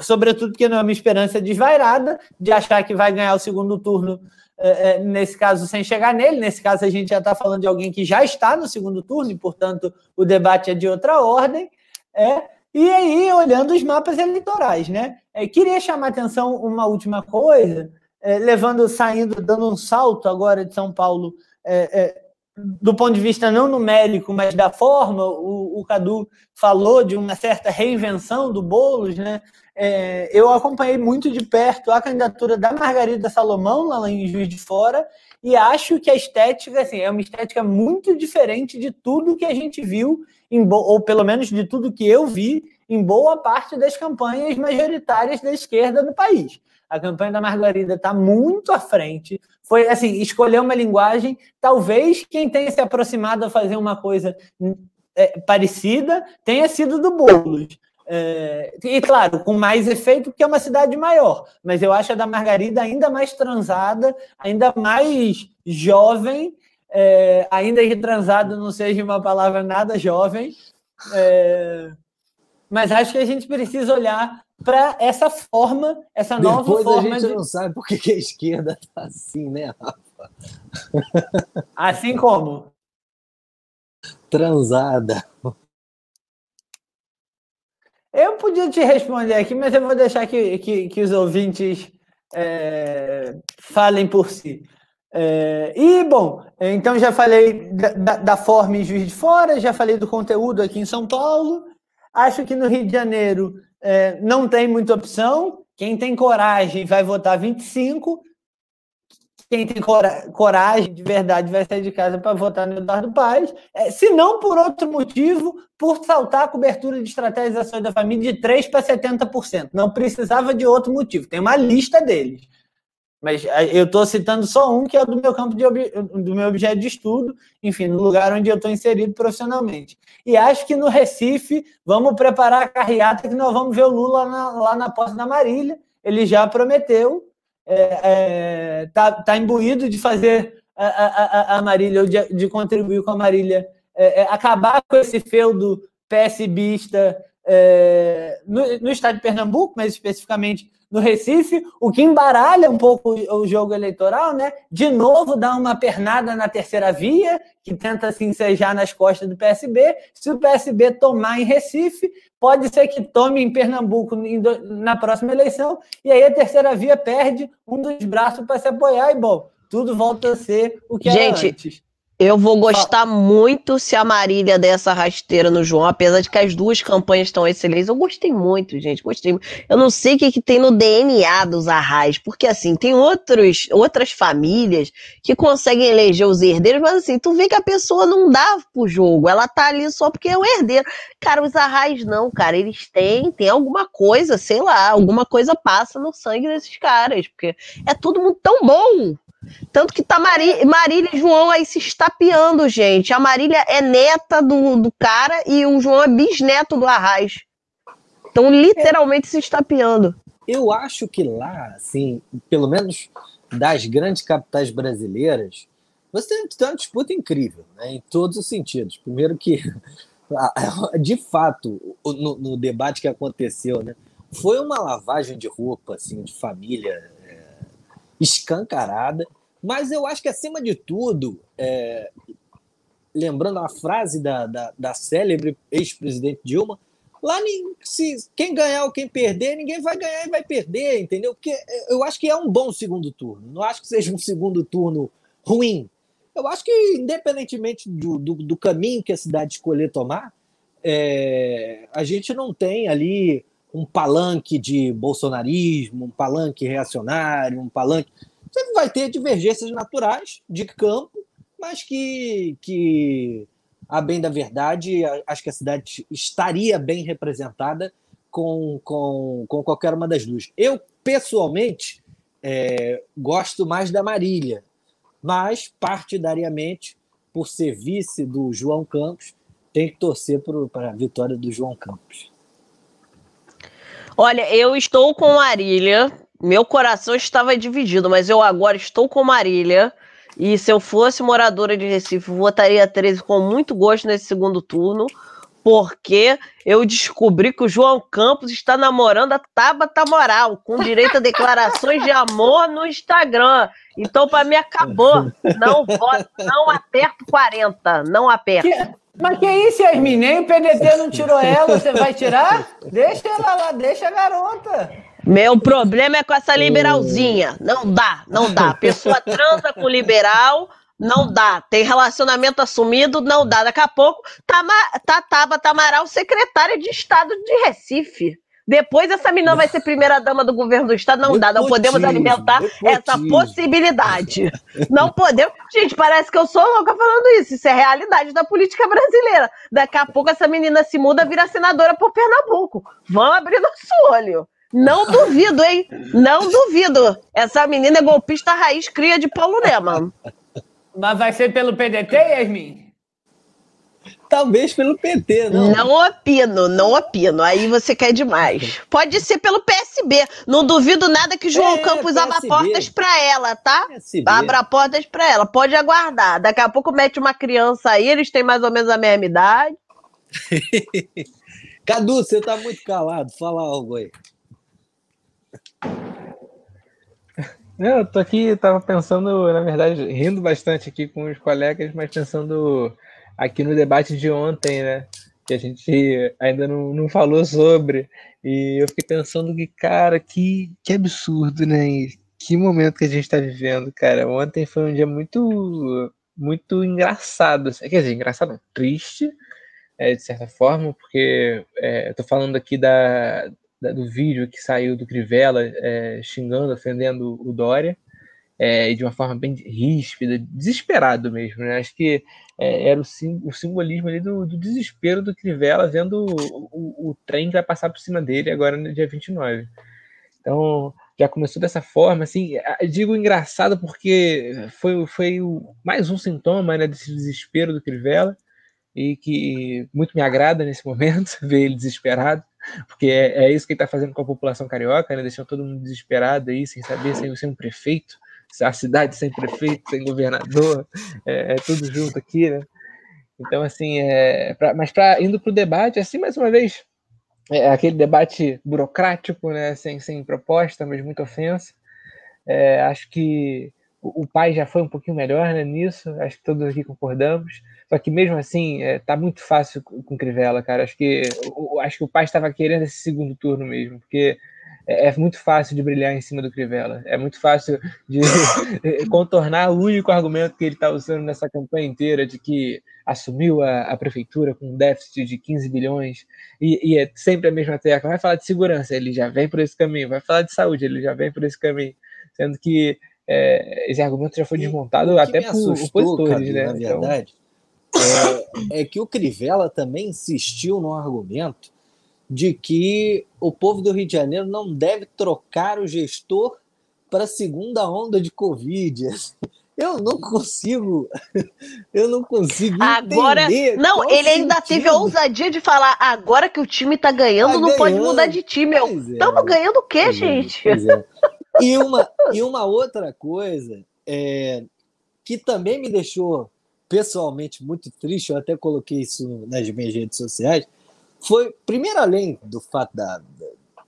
sobretudo porque não é uma esperança desvairada de achar que vai ganhar o segundo turno, é, é, nesse caso, sem chegar nele. Nesse caso, a gente já está falando de alguém que já está no segundo turno, e, portanto, o debate é de outra ordem. É, e aí, olhando os mapas eleitorais, né? É, queria chamar a atenção uma última coisa, é, levando, saindo, dando um salto agora de São Paulo, é, é do ponto de vista não numérico, mas da forma. O, o Cadu falou de uma certa reinvenção do Boulos, né? É, eu acompanhei muito de perto a candidatura da Margarida Salomão lá em Juiz de Fora e acho que a estética assim, é uma estética muito diferente de tudo que a gente viu, ou pelo menos de tudo que eu vi em boa parte das campanhas majoritárias da esquerda no país. A campanha da Margarida está muito à frente. Foi assim, escolher uma linguagem. Talvez quem tenha se aproximado a fazer uma coisa é, parecida tenha sido do Boulos. É, e claro, com mais efeito, porque é uma cidade maior. Mas eu acho a da Margarida ainda mais transada, ainda mais jovem, é, ainda que transado não seja uma palavra nada jovem. É, mas acho que a gente precisa olhar para essa forma, essa nova Depois forma. a gente de... não sabe por que a esquerda tá assim, né, Rafa? Assim como? Transada. Eu podia te responder aqui, mas eu vou deixar que, que, que os ouvintes é, falem por si. É, e, bom, então já falei da, da, forma em Juiz de Fora, já falei do conteúdo aqui em São Paulo. Acho que no Rio de Janeiro é, não tem muita opção. Quem tem coragem vai votar 25, quem tem coragem de verdade vai sair de casa para votar no Eduardo Paes, é, se não por outro motivo, por saltar a cobertura de estratégias da família de 3% para 70%. Não precisava de outro motivo, tem uma lista deles. Mas é, eu estou citando só um, que é do meu campo de do meu objeto de estudo, enfim, no lugar onde eu estou inserido profissionalmente. E acho que no Recife, vamos preparar a carreata que nós vamos ver o Lula na, lá na posse da Marília. Ele já prometeu, é, é, tá, tá imbuído de fazer a, a, a Marília, de, de, contribuir com a Marília, é, é acabar com esse feudo PSBista é, no, no estado de Pernambuco, mas especificamente no Recife, o que embaralha um pouco o jogo eleitoral, né? De novo, dá uma pernada na terceira via, que tenta se ensejar nas costas do PSB. Se o PSB tomar em Recife, pode ser que tome em Pernambuco na próxima eleição, e aí a terceira via perde um dos braços para se apoiar, e bom, tudo volta a ser o que Gente, era antes. Eu vou gostar muito se a Marília der essa rasteira no João, apesar de que as duas campanhas estão excelentes. Eu gostei muito, gente, gostei. Eu não sei o que, que tem no DNA dos Arrais, porque assim, tem outros, outras famílias que conseguem eleger os herdeiros, mas assim, tu vê que a pessoa não dá pro jogo, ela tá ali só porque é o herdeiro. Cara, os Arrais não, cara, eles têm, tem alguma coisa, sei lá, alguma coisa passa no sangue desses caras, porque é tudo muito tão bom, tanto que tá Mari, Marília e João aí se estapeando, gente. A Marília é neta do, do cara e o João é bisneto do Arraiz. Estão literalmente se estapeando. Eu acho que lá, assim, pelo menos das grandes capitais brasileiras, você tem, tem uma disputa incrível, né, em todos os sentidos. Primeiro que, [laughs] de fato, no, no debate que aconteceu, né, foi uma lavagem de roupa, assim, de família escancarada. Mas eu acho que, acima de tudo, é, lembrando a frase da, da, da célebre ex-presidente Dilma, lá se quem ganhar ou quem perder, ninguém vai ganhar e vai perder, entendeu? Porque eu acho que é um bom segundo turno. Não acho que seja um segundo turno ruim. Eu acho que, independentemente do, do, do caminho que a cidade escolher tomar, é, a gente não tem ali um palanque de bolsonarismo, um palanque reacionário, um palanque. Você vai ter divergências naturais de campo, mas que, que a bem da verdade, acho que a cidade estaria bem representada com, com, com qualquer uma das duas. Eu, pessoalmente, é, gosto mais da Marília, mas, partidariamente, por ser vice do João Campos, tem que torcer para a vitória do João Campos. Olha, eu estou com Marília. Meu coração estava dividido, mas eu agora estou com Marília. E se eu fosse moradora de Recife, votaria 13 com muito gosto nesse segundo turno, porque eu descobri que o João Campos está namorando a Tabata Moral, com direito a declarações de amor no Instagram. Então, para mim, acabou. Não voto, não aperto 40, não aperto. Mas que isso, Yasmin? Nem o PDT não tirou ela, você vai tirar? Deixa ela lá, deixa a garota. Meu problema é com essa liberalzinha. Não dá, não dá. A pessoa transa com liberal, não dá. Tem relacionamento assumido, não dá. Daqui a pouco, tá, tá Tabata Amaral, secretária de Estado de Recife. Depois essa menina vai ser primeira dama do governo do estado. Não dá, não podemos alimentar essa possibilidade. [laughs] Não podemos. Gente, parece que eu sou louca falando isso. Isso é realidade da política brasileira. Daqui a pouco essa menina se muda, vira senadora por Pernambuco. Vamos abrir nosso olho. Não [laughs] duvido, hein? Não duvido. Essa menina é golpista raiz cria de Paulo Lema. Mas vai ser pelo PDT, Yasmin? Talvez pelo PT, não. Não opino, não opino. Aí você quer demais. Pode ser pelo PSB. Não duvido nada que João É, Campos abra portas pra ela, tá? PSB. Abra portas pra ela. Pode aguardar. Daqui a pouco mete uma criança aí, eles têm mais ou menos a mesma idade. [laughs] Cadu, você tá muito calado. Fala algo aí. Não, eu tô aqui, tava pensando, na verdade, rindo bastante aqui com os colegas, mas pensando aqui no debate de ontem, né? Que a gente ainda não, não falou sobre. E eu fiquei pensando que, cara, que, que absurdo, né? E que momento que a gente tá vivendo, cara. Ontem foi um dia muito, muito engraçado. assim. Quer dizer, engraçado, triste, é, de certa forma, porque é, eu tô falando aqui da, da- do vídeo que saiu do Crivella é, xingando, ofendendo o Dória, é, de uma forma bem ríspida, desesperado mesmo, né? Acho que é, era o, sim- o simbolismo ali do, do desespero do Crivella vendo o, o- o trem que vai passar por cima dele agora no dia 29. Então, já começou dessa forma, assim, digo engraçado porque foi, foi o- mais um sintoma, né, desse desespero do Crivella, e que muito me agrada nesse momento, [laughs] ver ele desesperado, porque é, é isso que ele está fazendo com a população carioca, né? deixando todo mundo desesperado aí, sem saber, sem, sem um prefeito, a cidade sem prefeito, sem governador, [laughs] é, é tudo junto aqui, né? Então, assim, é, pra- mas para indo para o debate, assim, mais uma vez, é aquele debate burocrático, né? sem, sem proposta, mas muita ofensa. É, acho que o, o pai já foi um pouquinho melhor né, nisso, acho que todos aqui concordamos. Só que mesmo assim, é, tá muito fácil com com Crivella, cara. Acho que, o- acho que o pai estava querendo esse segundo turno mesmo, porque é, é muito fácil de brilhar em cima do Crivella. É muito fácil de [laughs] contornar o único argumento que ele está usando nessa campanha inteira de que assumiu a, a prefeitura com um déficit de 15 bilhões e, e é sempre a mesma tecla. Vai falar de segurança, ele já vem por esse caminho. Vai falar de saúde, ele já vem por esse caminho. Sendo que é, esse argumento já foi desmontado até me por assustou, opositores, né? Na Então, verdade, é, é que o Crivella também insistiu no argumento de que o povo do Rio de Janeiro não deve trocar o gestor para a segunda onda de Covid. [laughs] Eu não consigo, [laughs] eu não consigo Agora. entender. Não, ele ainda teve a ousadia de falar: agora que o time tá ganhando, Tá não pode ganhando. mudar de time. Pois é. Estamos ganhando o quê, é, gente? é. E, [laughs] uma, e uma outra coisa é, que também me deixou pessoalmente muito triste, eu até coloquei isso nas minhas redes sociais, foi, primeiro, além do fato da, da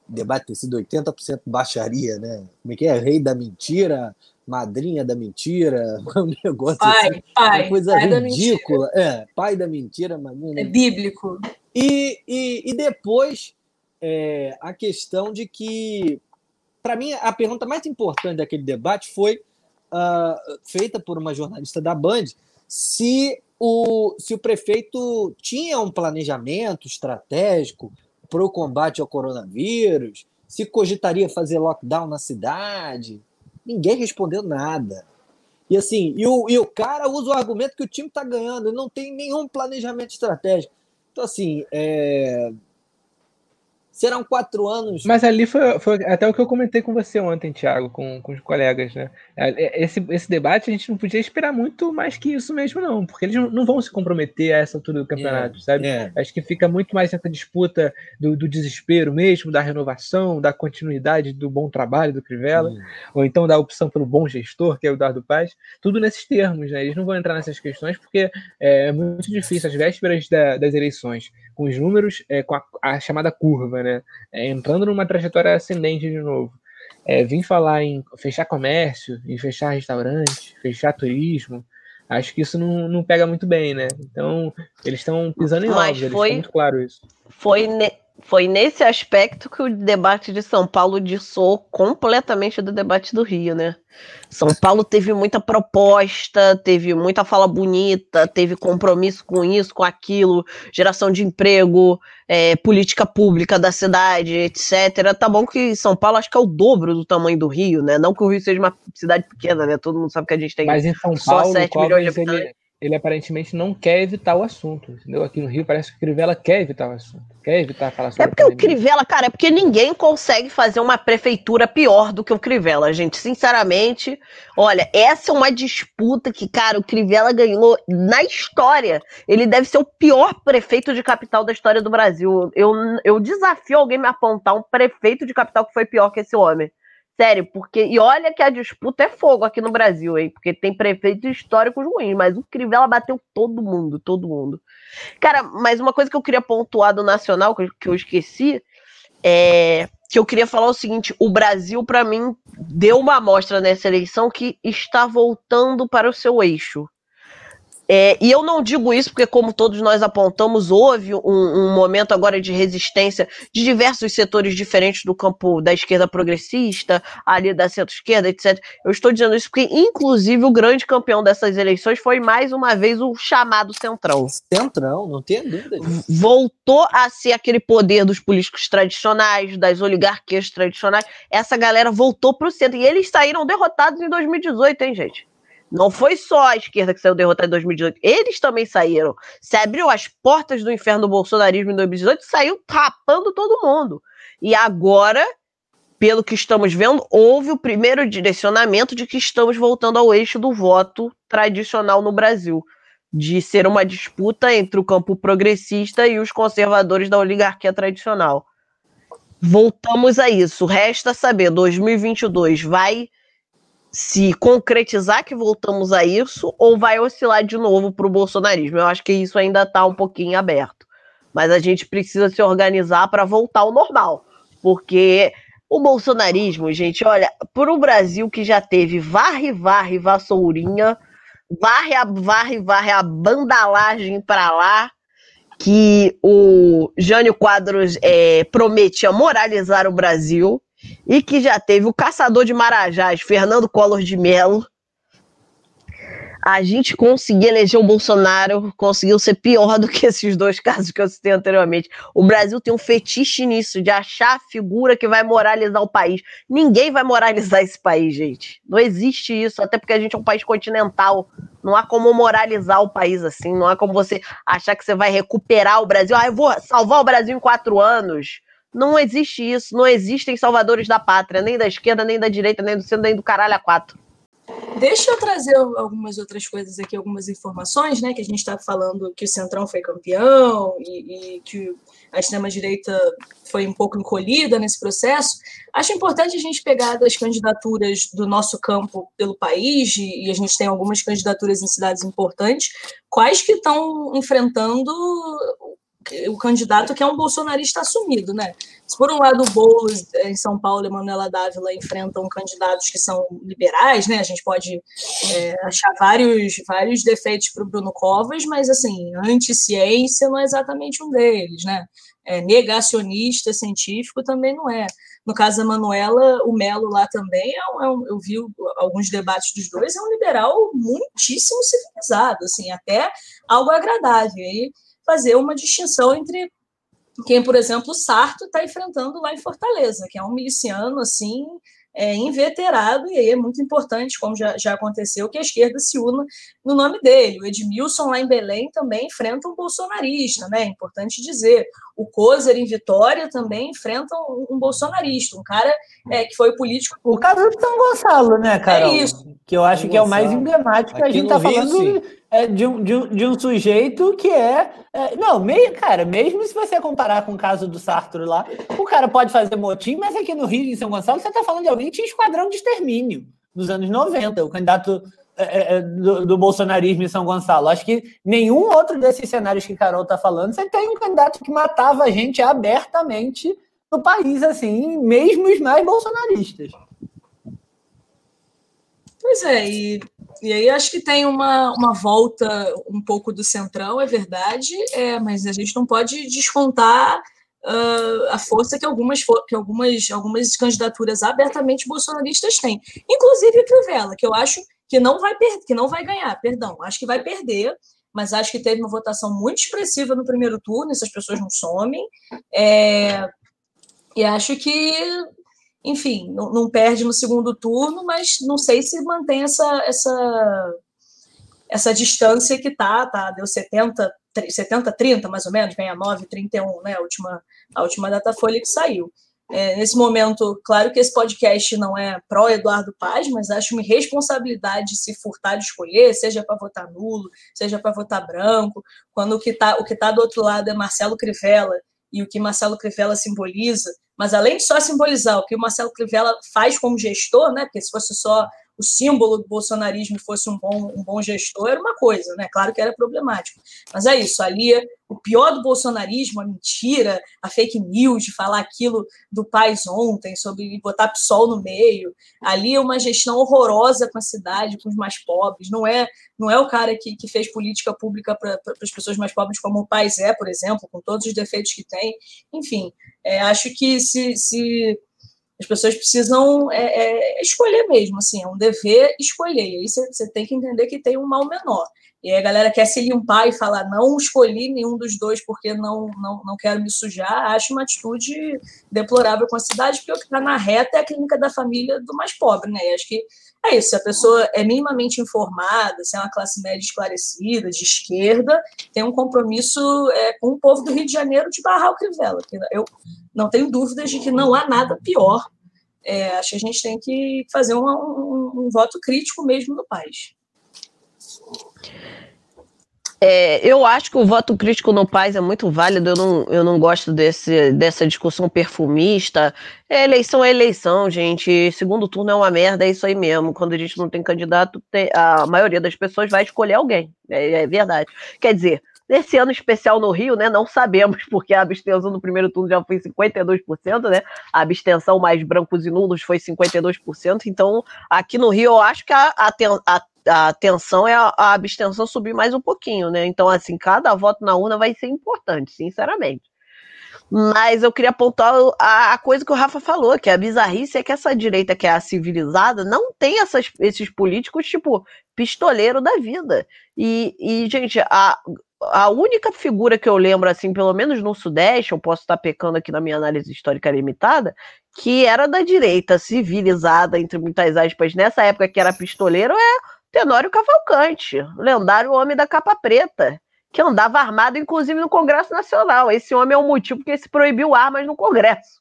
debate ter sido 80% baixaria, né? Como é que é? Rei da mentira, madrinha da mentira, [laughs] um negócio assim, Pai, pai, uma coisa pai ridícula. É, pai da mentira, madrinha É bíblico. e, e, e depois é, a questão de que, para mim, a pergunta mais importante daquele debate foi ah, feita por uma jornalista da Band se o, se o prefeito tinha um planejamento estratégico para o combate ao coronavírus, se cogitaria fazer lockdown na cidade. Ninguém respondeu nada. E assim, e o, e o cara usa o argumento que o time está ganhando, não tem nenhum planejamento estratégico. Então, assim, é, serão quatro anos. Mas ali foi, foi até o que eu comentei com você ontem, Thiago, com, com os colegas, né? É, Esse, esse debate a gente não podia esperar muito mais que isso mesmo, não, porque eles não- vão se comprometer a essa altura do campeonato, sabe? É, Acho que fica muito mais essa disputa do, do desespero mesmo, da renovação, da continuidade do bom trabalho do Crivella, hum, ou então da opção pelo bom gestor, que é o Eduardo Paz, tudo nesses termos, né? Eles não vão entrar nessas questões porque é muito difícil, às vésperas da- das eleições, com os números, é, com a, a chamada curva, né? É, entrando numa trajetória ascendente de novo. É, vim falar em fechar comércio, em fechar restaurante, fechar turismo, acho que isso não, não pega muito bem, né? Então, eles estão pisando em ovos, eles foi- muito claro isso. Foi, ne- foi nesse aspecto que o debate de São Paulo dissoou completamente do debate do Rio, né? São Paulo teve muita proposta, teve muita fala bonita, teve compromisso com isso, com aquilo, geração de emprego, é, política pública da cidade, etc. Tá bom que São Paulo acho que é o dobro do tamanho do Rio, né? Não que o Rio seja uma cidade pequena, né? Todo mundo sabe que a gente tem Mas em São só Paulo, 7 o milhões de Covas, ele, habitantes. Ele aparentemente não quer evitar o assunto, entendeu? Aqui no Rio parece que o Crivella quer evitar o assunto, quer evitar falar sobre É porque o Crivella, cara, é porque ninguém consegue fazer uma prefeitura pior do que o Crivella, gente. Sinceramente, olha, essa é uma disputa que, cara, o Crivella ganhou na história. Ele deve ser o pior prefeito de capital da história do Brasil. Eu, eu desafio alguém me apontar um prefeito de capital que foi pior que esse homem. Sério, porque. E olha que a disputa é fogo aqui no Brasil, hein? Porque tem prefeitos históricos ruins, mas o Crivella bateu todo mundo, todo mundo. Cara, mas uma coisa que eu queria pontuar do Nacional, que eu, que eu esqueci, é que eu queria falar o seguinte: o Brasil, para mim, deu uma amostra nessa eleição que está voltando para o seu eixo. É, e eu não digo isso porque, como todos nós apontamos, houve um, um, momento agora de resistência de diversos setores diferentes do campo da esquerda progressista, ali da centro-esquerda, etc. Eu estou dizendo isso porque, inclusive, o grande campeão dessas eleições foi mais uma vez o chamado Centrão. Centrão, não tem dúvida. Disso. Voltou a ser aquele poder dos políticos tradicionais, das oligarquias tradicionais. Essa galera voltou para o centro. E eles saíram derrotados em 2018, hein, gente? Não foi só a esquerda que saiu derrotada em 2018, eles também saíram. Se abriu as portas do inferno do bolsonarismo em 2018, saiu tapando todo mundo. E agora, pelo que estamos vendo, houve o primeiro direcionamento de que estamos voltando ao eixo do voto tradicional no Brasil, de ser uma disputa entre o campo progressista e os conservadores da oligarquia tradicional. Voltamos a isso. Resta saber, 2022 vai se concretizar que voltamos a isso ou vai oscilar de novo para o bolsonarismo. Eu acho que isso ainda está um pouquinho aberto. Mas a gente precisa se organizar para voltar ao normal. Porque o bolsonarismo, gente, olha, para o Brasil que já teve varre, varre, vassourinha, varre, varre, varre a bandalagem para lá, que o Jânio Quadros é, prometia moralizar o Brasil e que já teve o caçador de Marajás, Fernando Collor de Mello. A gente conseguir eleger o Bolsonaro conseguiu ser pior do que esses dois casos que eu citei anteriormente. O Brasil tem um fetiche nisso, de achar a figura que vai moralizar o país. Ninguém vai moralizar esse país, gente. Não existe isso, até porque a gente é um país continental. Não há como moralizar o país assim. Não há como você achar que você vai recuperar o Brasil. Ah, eu vou salvar o Brasil em quatro anos. Não existe isso. Não existem salvadores da pátria, nem da esquerda, nem da direita, nem do centro, nem do caralho a quatro. Deixa eu trazer algumas outras coisas aqui, algumas informações, né? Que a gente está falando que o Centrão foi campeão e, e que a extrema-direita foi um pouco encolhida nesse processo. Acho importante a gente pegar das candidaturas do nosso campo pelo país, e, e a gente tem algumas candidaturas em cidades importantes, quais que estão enfrentando o candidato que é um bolsonarista assumido, né? Se por um lado o Boulos em São Paulo e Manuela Dávila enfrentam candidatos que são liberais, né? A gente pode é, achar vários, vários defeitos para o Bruno Covas, mas assim, anti-ciência não é exatamente um deles, né? É, negacionista científico também não é. No caso da Manuela, o Melo lá também é um, é um, eu vi alguns debates dos dois, é um liberal muitíssimo civilizado, assim, até algo agradável. E fazer uma distinção entre quem, por exemplo, o Sarto está enfrentando lá em Fortaleza, que é um miliciano assim é, inveterado, e aí é muito importante, como já, já aconteceu, que a esquerda se una no nome dele. O Edmilson, lá em Belém, também enfrenta um bolsonarista, né? É importante dizer. O Kozer, em Vitória, também enfrenta um, um bolsonarista, um cara é, que foi político. O caso de São Gonçalo, né, cara? É isso. Que eu acho São que é o mais emblemático. Aqui a gente está falando. É, de, um, de, um, de um sujeito que é, é. não, meio, cara, mesmo se você comparar com o caso do Sartre lá, o cara pode fazer motim, mas aqui no Rio, em São Gonçalo, você está falando de alguém que tinha esquadrão de extermínio nos anos 90, o candidato é, é, é, do, do, bolsonarismo em São Gonçalo. Acho que nenhum outro desses cenários que Carol está falando, você tem um candidato que matava a gente abertamente no país, assim, mesmo os mais bolsonaristas. Pois é, e, e aí acho que tem uma, uma volta um pouco do centrão, é verdade, é, mas a gente não pode descontar uh, a força que algumas, que algumas, algumas candidaturas abertamente bolsonaristas têm. Inclusive a Crivella, que eu acho que não vai que não vai ganhar, perdão, acho que vai perder, mas acho que teve uma votação muito expressiva no primeiro turno, essas pessoas não somem. É, e acho que enfim, não, não, perde no segundo turno, mas não sei se mantém essa, essa, essa distância que tá, tá deu 70, 70, 30 mais ou menos, 69, 31, né? A última, a última data folha que saiu. É, nesse momento, claro que esse podcast não é pró Eduardo Paz, mas acho uma responsabilidade se furtar de escolher, seja para votar nulo, seja para votar branco, quando o que está tá do outro lado é Marcelo Crivella e o que Marcelo Crivella simboliza, mas além de só simbolizar o que o Marcelo Crivella faz como gestor, né, porque se fosse só o símbolo do bolsonarismo fosse um bom, um bom gestor, era uma coisa, né? Claro que era problemático. Mas é isso, ali o pior do bolsonarismo, a mentira, a fake news, de falar aquilo do Paz ontem, sobre botar PSOL no meio. Ali é uma gestão horrorosa com a cidade, com os mais pobres. Não é não é o cara que, que fez política pública para as pessoas mais pobres, como o Paz é, por exemplo, com todos os defeitos que tem. Enfim, é, acho que se, se as pessoas precisam é, é, escolher mesmo, assim, é um dever escolher. E aí você tem que entender que tem um mal menor. E aí a galera quer se limpar e falar, não escolhi nenhum dos dois porque não, não, não quero me sujar, acho uma atitude deplorável com a cidade, porque o que está na reta é a clínica da família do mais pobre, né? E acho que é isso, se a pessoa é minimamente informada, se é uma classe média esclarecida, de esquerda, tem um compromisso é, com o povo do Rio de Janeiro de barrar o Crivella. Eu não tenho dúvidas de que não há nada pior. É, acho que a gente tem que fazer um, um, um voto crítico mesmo no país. É, eu acho que o voto crítico no Paz é muito válido. Eu não, eu não gosto desse, dessa discussão perfumista. É, eleição é eleição, gente. Segundo turno é uma merda, é isso aí mesmo. Quando a gente não tem candidato, tem, a maioria das pessoas vai escolher alguém. É, é, verdade. Quer dizer, nesse ano especial no Rio, né? Não sabemos, [laughs] porque a abstenção no primeiro turno já foi 52%, né? A abstenção mais brancos e nulos foi 52%. Então, aqui no Rio, eu acho que a, a, a tensão é a, a, abstenção subir mais um pouquinho, né? Então, assim, cada voto na urna vai ser importante, sinceramente. Mas eu queria apontar a, a coisa que o Rafa falou, que a bizarrice é que essa direita que é a civilizada não tem essas, esses políticos, tipo, pistoleiro da vida. E, e gente, a, a única figura que eu lembro, assim, pelo menos no Sudeste, eu posso estar pecando aqui na minha análise histórica limitada, que era da direita civilizada, entre muitas aspas, nessa época que era pistoleiro, é Tenório Cavalcante, lendário homem da capa preta, que andava armado, inclusive, no Congresso Nacional. Esse homem é o motivo que se proibiu armas no Congresso.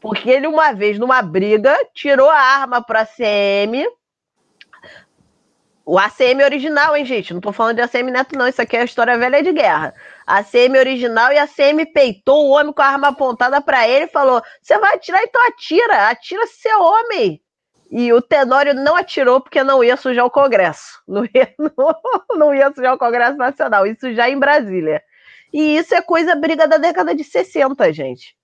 Porque ele, uma vez, numa briga, tirou a arma para a CM. O ACM original, hein, gente? Não tô falando de ACM Neto, não. Isso aqui é história velha de guerra. ACM original e ACM peitou o homem com a arma apontada para ele e falou: Você vai atirar, então atira. Atira se é homem. E o Tenório não atirou porque não ia sujar o Congresso. [laughs] Não ia, não, não ia sujar o Congresso Nacional. Isso já em Brasília. E isso é coisa briga da década de 60, gente.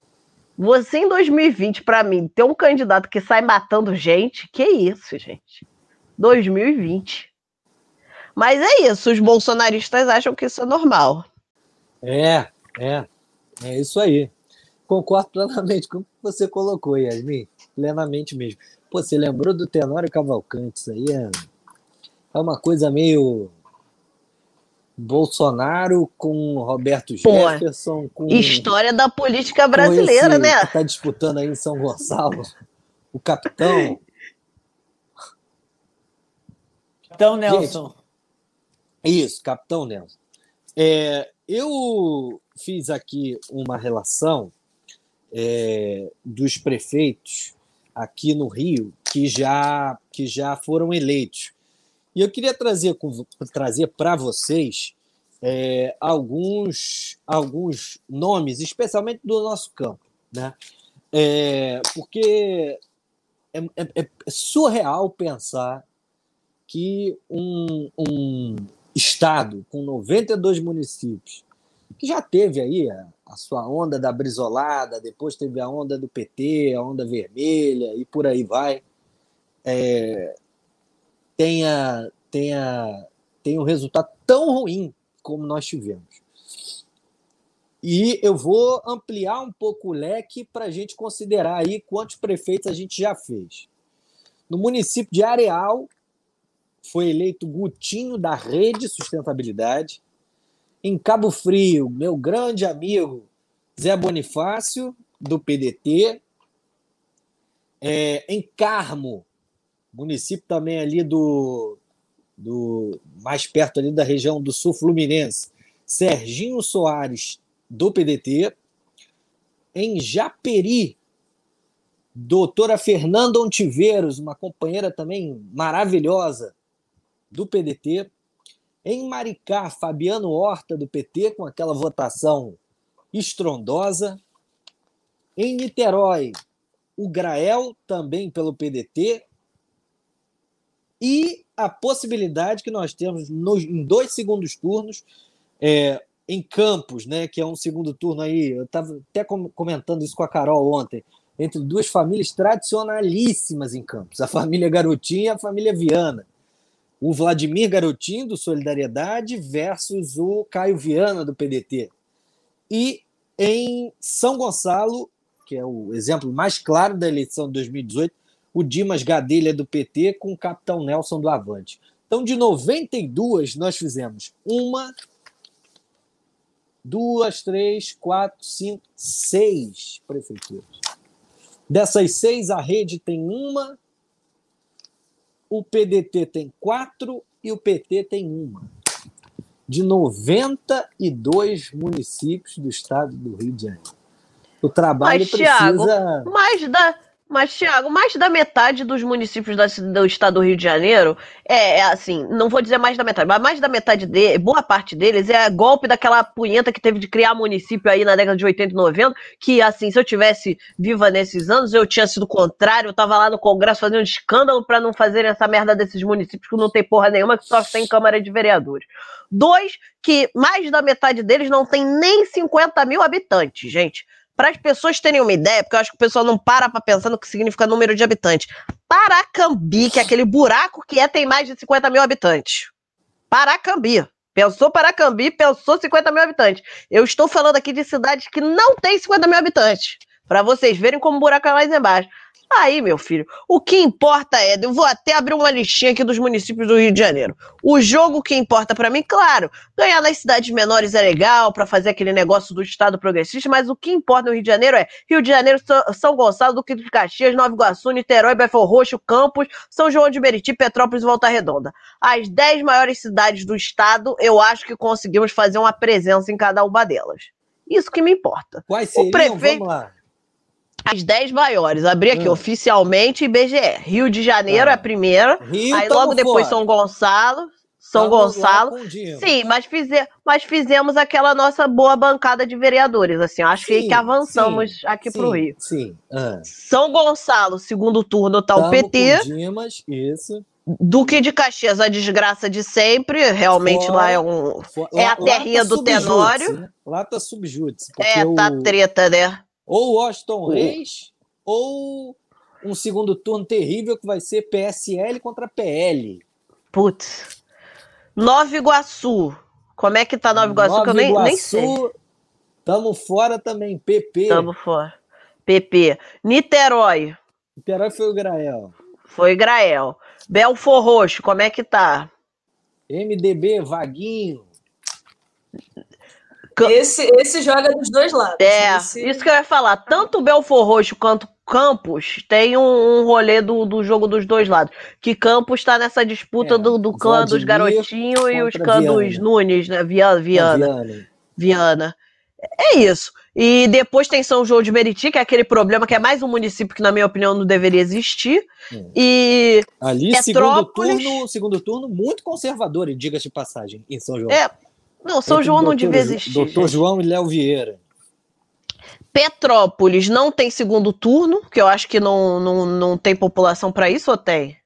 Você em 2020, para mim, ter um candidato que sai matando gente, que isso, gente? 2020. Mas é isso, os bolsonaristas acham que isso é normal. É, é. É isso aí. Concordo plenamente com o que você colocou, Yasmin. Plenamente mesmo. Pô, você lembrou do Tenório Cavalcante? Isso aí é, é uma coisa meio. Bolsonaro com Roberto Jefferson. Com, história da política brasileira, né? Que está disputando aí em São Gonçalo. O capitão. Capitão Nelson. Gente, isso, Capitão Nelson. É, eu fiz aqui uma relação é, dos prefeitos aqui no Rio que já, que já foram eleitos. E eu queria trazer, trazer para vocês é, alguns, alguns nomes, especialmente do nosso campo, né? É, porque é, é, é, surreal pensar que um, um estado com 92 municípios, que já teve aí a, a sua onda da brisolada, depois teve a onda do PT, a onda vermelha e por aí vai, é, tenha, tenha, tenha um resultado tão ruim como nós tivemos. E eu vou ampliar um pouco o leque para a gente considerar aí quantos prefeitos a gente já fez. No município de Areal, foi eleito Gutinho da Rede Sustentabilidade. Em Cabo Frio, meu grande amigo Zé Bonifácio, do PDT. É, em Carmo, município também ali do, do mais perto ali da região do sul fluminense, Serginho Soares, do PDT. Em Japeri, doutora Fernanda Ontiveros, uma companheira também maravilhosa do PDT. Em Maricá, Fabiano Horta, do PT, com aquela votação estrondosa. Em Niterói, o Grael, também pelo PDT. E a possibilidade que nós temos nos, em dois segundos turnos, é, em Campos, né, que é um segundo turno aí, eu estava até comentando isso com a Carol ontem, entre duas famílias tradicionalíssimas em Campos, a família Garotinho e a família Viana. O Vladimir Garotinho, do Solidariedade, versus o Caio Viana, do PDT. E em São Gonçalo, que é o exemplo mais claro da eleição de 2018, o Dimas Gadelha do PT com o Capitão Nelson do Avante. Então, de 92, nós fizemos uma, duas, três, quatro, cinco, seis prefeituras. Dessas seis, a rede tem uma, o PDT tem quatro e o PT tem uma. De 92 municípios do estado do Rio de Janeiro. O trabalho Mas, precisa. Thiago, mais da mas, Tiago, mais da metade dos municípios do estado do Rio de Janeiro é, é, assim, não vou dizer mais da metade, mas mais da metade dele, boa parte deles é golpe daquela punheta que teve de criar município aí na década de 80 e 90, que assim, se eu tivesse viva nesses anos, eu tinha sido contrário, eu tava lá no Congresso fazendo escândalo para não fazerem essa merda desses municípios que não tem porra nenhuma, que só tem Câmara de Vereadores. Dois, que mais da metade deles não tem nem 50 mil habitantes, gente para as pessoas terem uma ideia, porque eu acho que o pessoal não para para pensar no que significa número de habitantes. Paracambi, que é aquele buraco que é, tem mais de 50 mil habitantes. Paracambi. Pensou Paracambi, pensou 50 mil habitantes. Eu estou falando aqui de cidades que não têm 50 mil habitantes. Para vocês verem como o buraco é mais embaixo. Aí, meu filho, o que importa é, eu vou até abrir uma listinha aqui dos municípios do Rio de Janeiro. O jogo que importa para mim, claro, ganhar nas cidades menores é legal para fazer aquele negócio do Estado progressista, mas o que importa no Rio de Janeiro é Rio de Janeiro, São Gonçalo, Duque de Caxias, Nova Iguaçu, Niterói, Belfort Roxo, Campos, São João de Meriti, Petrópolis e Volta Redonda. As dez maiores cidades do estado, eu acho que conseguimos fazer uma presença em cada uma delas. Isso que me importa. Quais seriam? O prefeito... Vamos lá as 10 maiores. Abri aqui hum. oficialmente IBGE. Rio de Janeiro ah. é a primeira. Rio, aí logo depois fora. São Gonçalo. São Tamo Gonçalo. Sim, mas, fize, mas fizemos aquela nossa boa bancada de vereadores. Assim, acho sim, que avançamos sim, aqui para o Rio. Sim. Ah. São Gonçalo, segundo turno, tá o PT. Com Dimas, isso. Duque de Caxias, a desgraça de sempre. Realmente fora, lá é um. Fora, é a terrinha tá do Tenório. Né? Lá tá subjúdice. É, tá o... treta, né? Ou Washington Reis, ou um segundo turno terrível que vai ser PSL contra PL. Putz. Nova Iguaçu. Como é que tá Nova Iguaçu? Nova que eu nem, Iguaçu, nem sei. Tamo fora também, PP. Tamo fora. PP. Niterói. Niterói foi o Grael. Foi Grael. Belfor Roxo, como é que tá? MDB, Vaguinho. Esse, esse joga dos dois lados. É, esse... isso que eu ia falar. Tanto o Belfor Roxo quanto Campos tem um, um rolê do, do jogo dos dois lados. Que Campos está nessa disputa é, do, do clã dos garotinhos e os clã dos Nunes, né? Viana. Viana. Viana. É isso. E depois tem São João de Meriti, que é aquele problema que é mais um município que, na minha opinião, não deveria existir. É. E. Ali, Petrópolis... segundo turno, segundo turno, muito conservador, diga-se de passagem, em São João. É, não, São João não devia existir. Doutor João e Léo Vieira. Petrópolis não tem segundo turno, que eu acho que não, não, não tem população para isso, ou tem?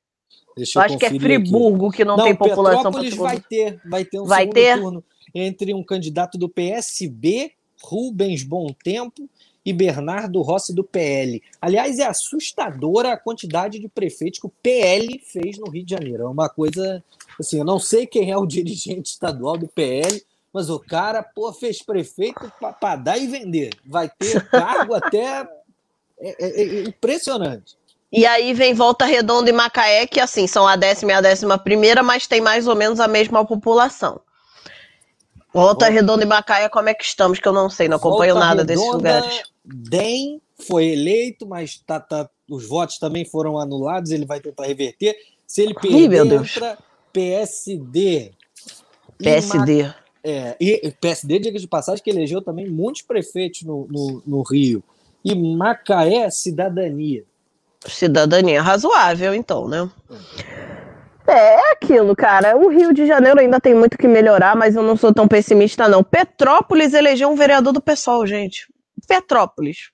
Deixa eu, eu acho que é Friburgo aqui. que não, não tem população para segundo vai ter, vai ter um vai segundo ter? turno entre um candidato do PSB, Rubens Bom Tempo, e Bernardo Rossi do PL. Aliás, é assustadora a quantidade de prefeitos que o PL fez no Rio de Janeiro. É uma coisa assim, eu não sei quem é o [laughs] dirigente estadual do PL, mas o cara, pô, fez prefeito para dar e vender. Vai ter cargo [laughs] até é, é, é impressionante. E aí vem Volta Redonda e Macaé, que assim, são a décima e a décima primeira, mas tem mais ou menos a mesma população. Volta, Redonda e Macaé, como é que estamos? Que eu não sei, não acompanho Volta nada Redonda, desses lugares. DEM foi eleito, mas tá, tá, os votos também foram anulados, ele vai tentar reverter. Se ele perder, entra PSD. PSD. E, é, e PSD, diga de passagem, que elegeu também muitos prefeitos no, no, no Rio. E Macaé, cidadania. Cidadania razoável, então, né? É, é aquilo, cara. O Rio de Janeiro ainda tem muito que melhorar, mas eu não sou tão pessimista, não. Petrópolis elegeu um vereador do PSOL, gente. Petrópolis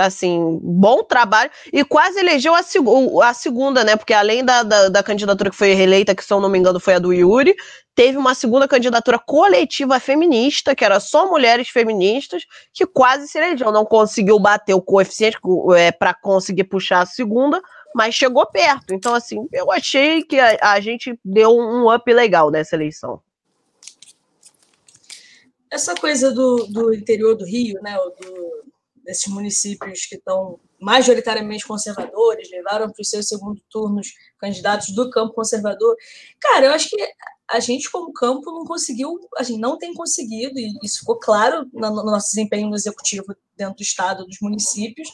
assim, bom trabalho, e quase elegeu a, seg a segunda, né? Porque além da, da, da, candidatura que foi reeleita, que se eu não me engano foi a do Yuri, teve uma segunda candidatura coletiva feminista, que era só mulheres feministas, que quase se elegeu. Não conseguiu bater o coeficiente é, para conseguir puxar a segunda, mas chegou perto. Então, assim, eu achei que a, a gente deu um up legal nessa eleição essa coisa do, do interior do Rio, né, do, desses municípios que estão majoritariamente conservadores, levaram para os seus segundo turnos candidatos do campo conservador. Cara, eu acho que a gente, como campo, não conseguiu, a gente não tem conseguido, e isso ficou claro no nosso desempenho no executivo dentro do estado, dos municípios,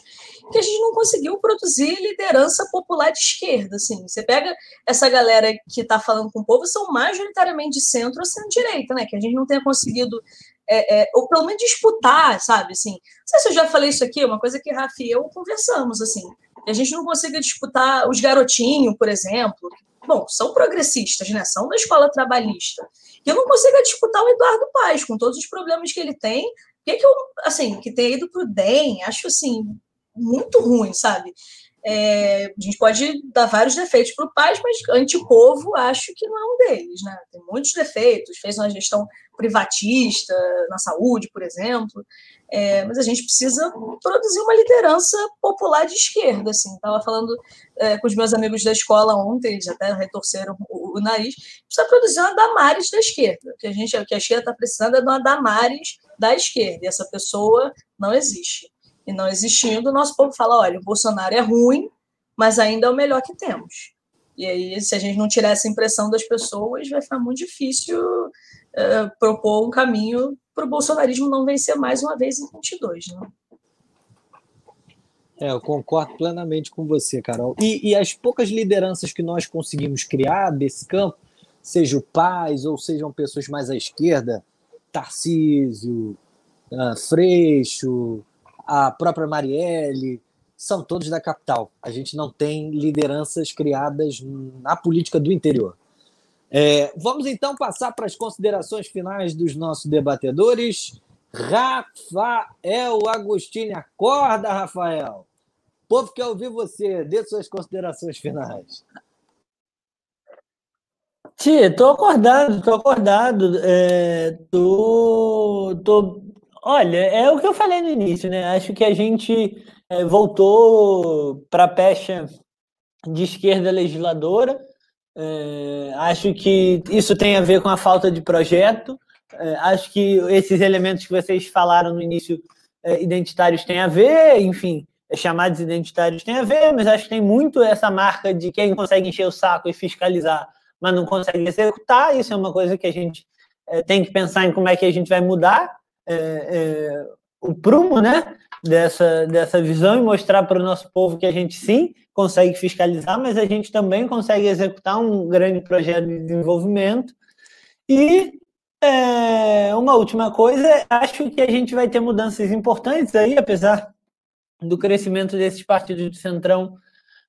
que a gente não conseguiu produzir liderança popular de esquerda. Assim. Você pega essa galera que está falando com o povo, são majoritariamente de centro ou centro-direita, né? que a gente não tenha conseguido é, é, ou pelo menos disputar, sabe? Assim, não sei se eu já falei isso aqui, é uma coisa que Rafa e eu conversamos, assim, a gente não consiga disputar os garotinhos, por exemplo, bom, são progressistas, né? São da escola trabalhista. E eu não consigo disputar o Eduardo Paes, com todos os problemas que ele tem. que, que eu, assim, que ter ido para o DEM, acho assim, muito ruim, sabe? É, a gente pode dar vários defeitos para o Paz, mas antipovo acho que não é um deles, né? Tem muitos defeitos, fez uma gestão privatista na saúde, por exemplo, é, mas a gente precisa produzir uma liderança popular de esquerda, assim. Estava falando é, com os meus amigos da escola ontem, eles até retorceram o, o, nariz, precisa produzir uma Damares da esquerda, que a gente, que a esquerda está precisando é de uma Damares da esquerda, e essa pessoa não existe. E não existindo, o nosso povo fala: olha, o Bolsonaro é ruim, mas ainda é o melhor que temos. E aí, se a gente não tirar essa impressão das pessoas, vai ficar muito difícil uh, propor um caminho para o bolsonarismo não vencer mais uma vez em 22. Né? É, eu concordo plenamente com você, Carol. E, e, as poucas lideranças que nós conseguimos criar desse campo, seja o Paz ou sejam pessoas mais à esquerda, Tarcísio, uh, Freixo, a própria Marielle, são todos da capital. A gente não tem lideranças criadas na política do interior. É, vamos então passar para as considerações finais dos nossos debatedores. Rafael Agostini, acorda, Rafael. O povo quer ouvir você. Dê suas considerações finais. Tia, tô acordado, tô acordado. É, tô, tô Olha, é o que eu falei no início, né? Acho que a gente é, voltou para a pecha de esquerda legisladora. É, acho que isso tem a ver com a falta de projeto. É, acho que esses elementos que vocês falaram no início, é, identitários, têm a ver, enfim, é, chamados identitários têm a ver, mas acho que tem muito essa marca de quem consegue encher o saco e fiscalizar, mas não consegue executar. Isso é uma coisa que a gente é, tem que pensar em como é que a gente vai mudar é, o prumo né, dessa, dessa visão e mostrar para o nosso povo que a gente sim consegue fiscalizar, mas a gente também consegue executar um grande projeto de desenvolvimento. E é, uma última coisa, acho que a gente vai ter mudanças importantes aí, apesar do crescimento desses partidos de centrão,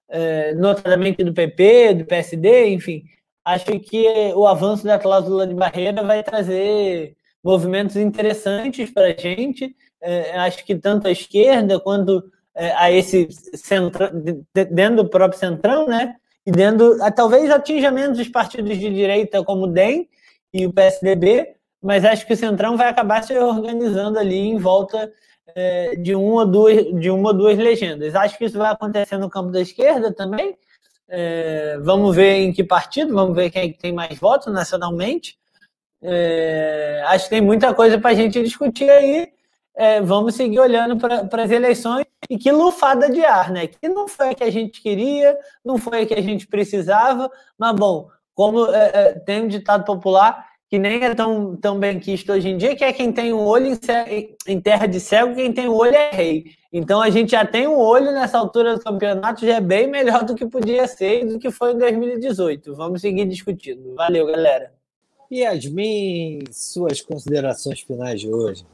é, notadamente do PP, do PSD, enfim, acho que o avanço da cláusula de barreira vai trazer movimentos interessantes para a gente. É, acho que tanto a esquerda quanto é, a esse centro, dentro do próprio centrão, né? E dentro, talvez atinja menos os partidos de direita como o DEM e o PSDB, mas acho que o centrão vai acabar se organizando ali em volta é, de uma ou duas de uma ou duas legendas. Acho que isso vai acontecer no campo da esquerda também. É, vamos ver em que partido, vamos ver quem é tem mais votos nacionalmente. É, acho que tem muita coisa para a gente discutir aí. É, vamos seguir olhando para as eleições e que lufada de ar, né? Que não foi a que a gente queria, não foi a que a gente precisava, mas bom, como é, é tem um ditado popular que nem é tão, tão bem quisto hoje em dia, que é quem tem um olho em, em terra de cego, quem tem um olho é rei. Então a gente já tem um olho nessa altura do campeonato, já é bem melhor do que podia ser e do que foi em 2018. Vamos seguir discutindo. Valeu, galera. Yasmin, suas considerações finais de hoje.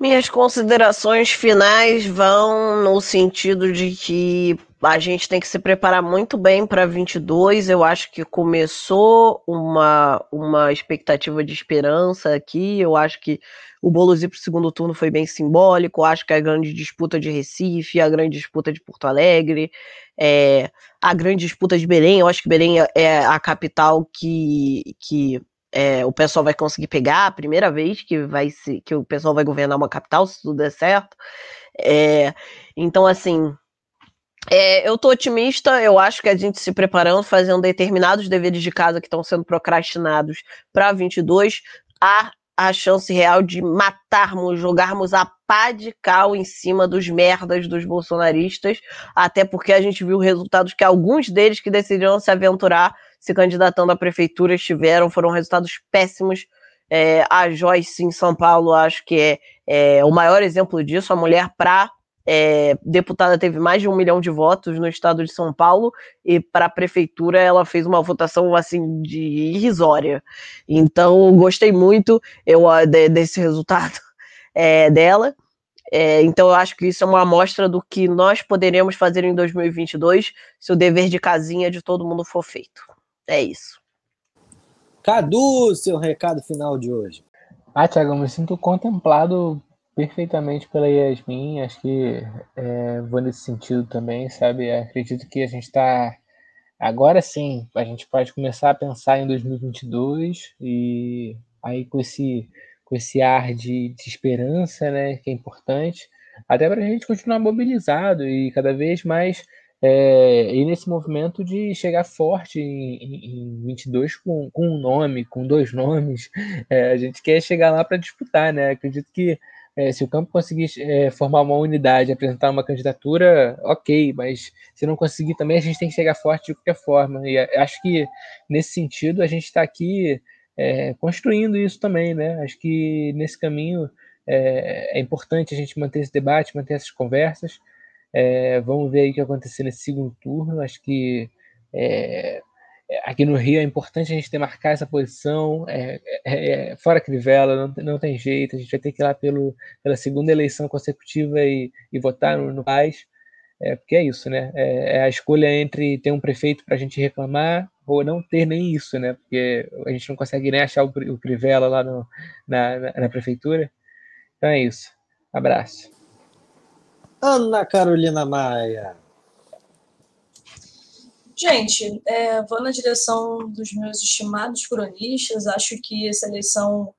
Minhas considerações finais vão no sentido de que a gente tem que se preparar muito bem para 22. Eu acho que começou uma, uma expectativa de esperança aqui. Eu acho que o Boulos ir para o segundo turno foi bem simbólico. Eu acho que a grande disputa de Recife, a grande disputa de Porto Alegre, é, a grande disputa de Belém. Eu acho que Belém é a capital que, que é, o pessoal vai conseguir pegar a primeira vez que vai se, que o pessoal vai governar uma capital, se tudo der certo. É, então, assim, é, eu tô otimista, eu acho que a gente se preparando, fazendo determinados deveres de casa que estão sendo procrastinados para 22, há a chance real de matarmos, jogarmos a pá de cal em cima dos merdas dos bolsonaristas, até porque a gente viu resultados que alguns deles que decidiram se aventurar se candidatando à prefeitura tiveram, foram resultados péssimos. É, a Joyce em São Paulo, acho que é, é o maior exemplo disso. A mulher, para é, deputada, teve mais de um milhão de votos no estado de São Paulo, e para a prefeitura ela fez uma votação assim de irrisória. Então, gostei muito eu, de, desse resultado [laughs] é, dela. É, então, eu acho que isso é uma amostra do que nós poderemos fazer em 2022 se o dever de casinha de todo mundo for feito. É isso. Cadu, seu recado final de hoje. Ah, Tiago, eu me sinto contemplado perfeitamente pela Yasmin, acho que é, vou nesse sentido também, sabe? Acredito que a gente está. Agora sim, a gente pode começar a pensar em 2022 e aí com esse, com esse ar de, de esperança, né, que é importante, até para a gente continuar mobilizado e cada vez mais é, e nesse movimento de chegar forte em, em, em 22 com, com um nome, com dois [laughs] nomes, é, a gente quer chegar lá para disputar, né? Acredito que é, se o campo conseguir é, formar uma unidade, apresentar uma candidatura, ok, mas se não conseguir também, a gente tem que chegar forte de qualquer forma. E acho que nesse sentido a gente está aqui é, construindo isso também, né? Acho que nesse caminho é, é, importante a gente manter esse debate, manter essas conversas. É, vamos ver aí o que acontecer nesse segundo turno. Acho que é, aqui no Rio é importante a gente ter marcar essa posição, é, é, é, fora Crivella, não, não tem jeito, a gente vai ter que ir lá pelo, pela segunda eleição consecutiva e, e votar no, no Paz, é, porque é isso, né? É, é a escolha entre ter um prefeito para a gente reclamar ou não ter nem isso, né? Porque a gente não consegue nem achar o, o Crivella lá no, na, na, na prefeitura. Então é isso. Abraço. Ana Carolina Maia. Gente, é, vou na direção dos meus estimados cronistas. Acho que essa eleição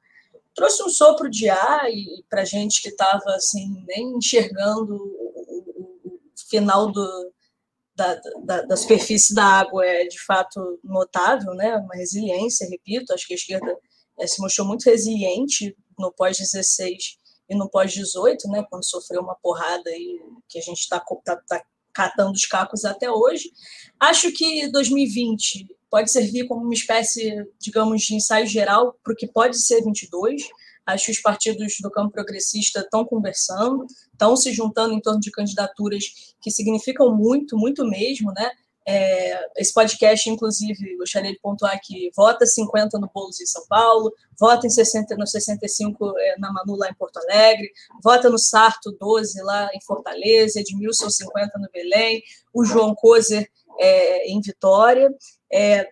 trouxe um sopro de ar para gente que estava assim nem enxergando o, o final do, da, da, da, superfície da água é de fato notável, né? Uma resiliência, repito. Acho que a esquerda é, se mostrou muito resiliente no pós 16 e no pós 18, né? Quando sofreu uma porrada aí que a gente está tá, tá catando os cacos até hoje. Acho que 2020 pode servir como uma espécie, digamos, de ensaio geral para o que pode ser 22. Acho que os partidos do campo progressista estão conversando, estão se juntando em torno de candidaturas que significam muito, muito mesmo, né? É, esse podcast, inclusive, gostaria de pontuar que vota 50 no Boulos em São Paulo, vota em 60, no 65 é, na Manu lá em Porto Alegre, vota no Sarto 12 lá em Fortaleza, Edmilson 50 no Belém, o João Coser é, em Vitória. É,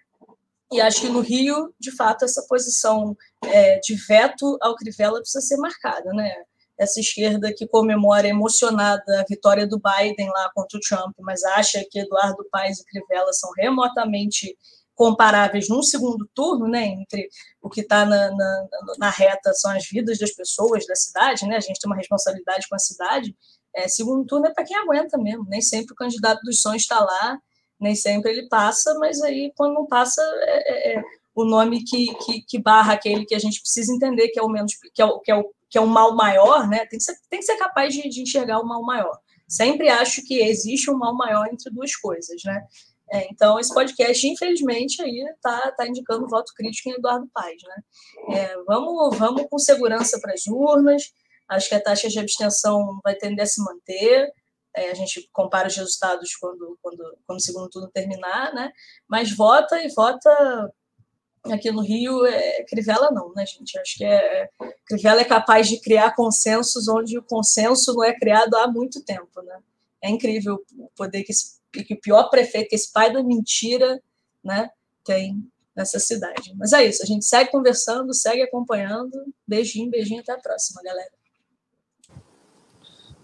e acho que no Rio, de fato, essa posição é, de veto ao Crivella precisa ser marcada, né? Essa esquerda que comemora emocionada a vitória do Biden lá contra o Trump, mas acha que Eduardo Paes e Crivella são remotamente comparáveis num segundo turno, né, entre o que está na, na, na, reta são as vidas das pessoas da cidade, né, a gente tem uma responsabilidade com a cidade, é, segundo turno é para quem aguenta mesmo, nem sempre o candidato dos sonhos está lá, nem sempre ele passa, mas aí quando não passa é, é, é o nome que, que, que, barra aquele que a gente precisa entender que é o menos que é o, que é o que é um mal maior, né? Tem que ser, tem que ser capaz de, de enxergar o mal maior. Sempre acho que existe um mal maior entre duas coisas, né? É, então, esse podcast, infelizmente, aí está tá indicando voto crítico em Eduardo Paes. Né? É, vamos, vamos com segurança para as urnas. Acho que a taxa de abstenção vai tender a se manter. É, a gente compara os resultados quando, quando, quando o segundo turno terminar, né? Mas vota e vota aqui no Rio é Crivella não, né, gente? Acho que é, Crivella é capaz de criar consensos onde o consenso não é criado há muito tempo, né? É incrível o poder que, esse, que o pior prefeito, que esse pai da mentira, né, tem nessa cidade. Mas é isso, a gente segue conversando, segue acompanhando. Beijinho, beijinho, até a próxima, galera.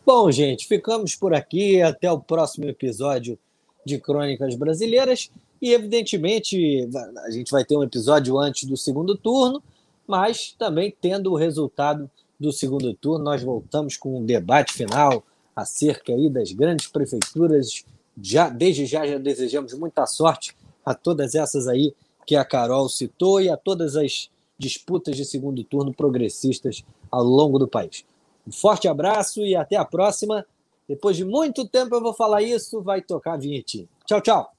Bom, gente, ficamos por aqui. Até o próximo episódio de Crônicas Brasileiras. E, evidentemente, a gente vai ter um episódio antes do segundo turno, mas também tendo o resultado do segundo turno, nós voltamos com um debate final acerca aí das grandes prefeituras. Já, desde já, já desejamos muita sorte a todas essas aí que a Carol citou e a todas as disputas de segundo turno progressistas ao longo do país. Um forte abraço e até a próxima. Depois de muito tempo eu vou falar isso, vai tocar a vinhetinha. Tchau, tchau.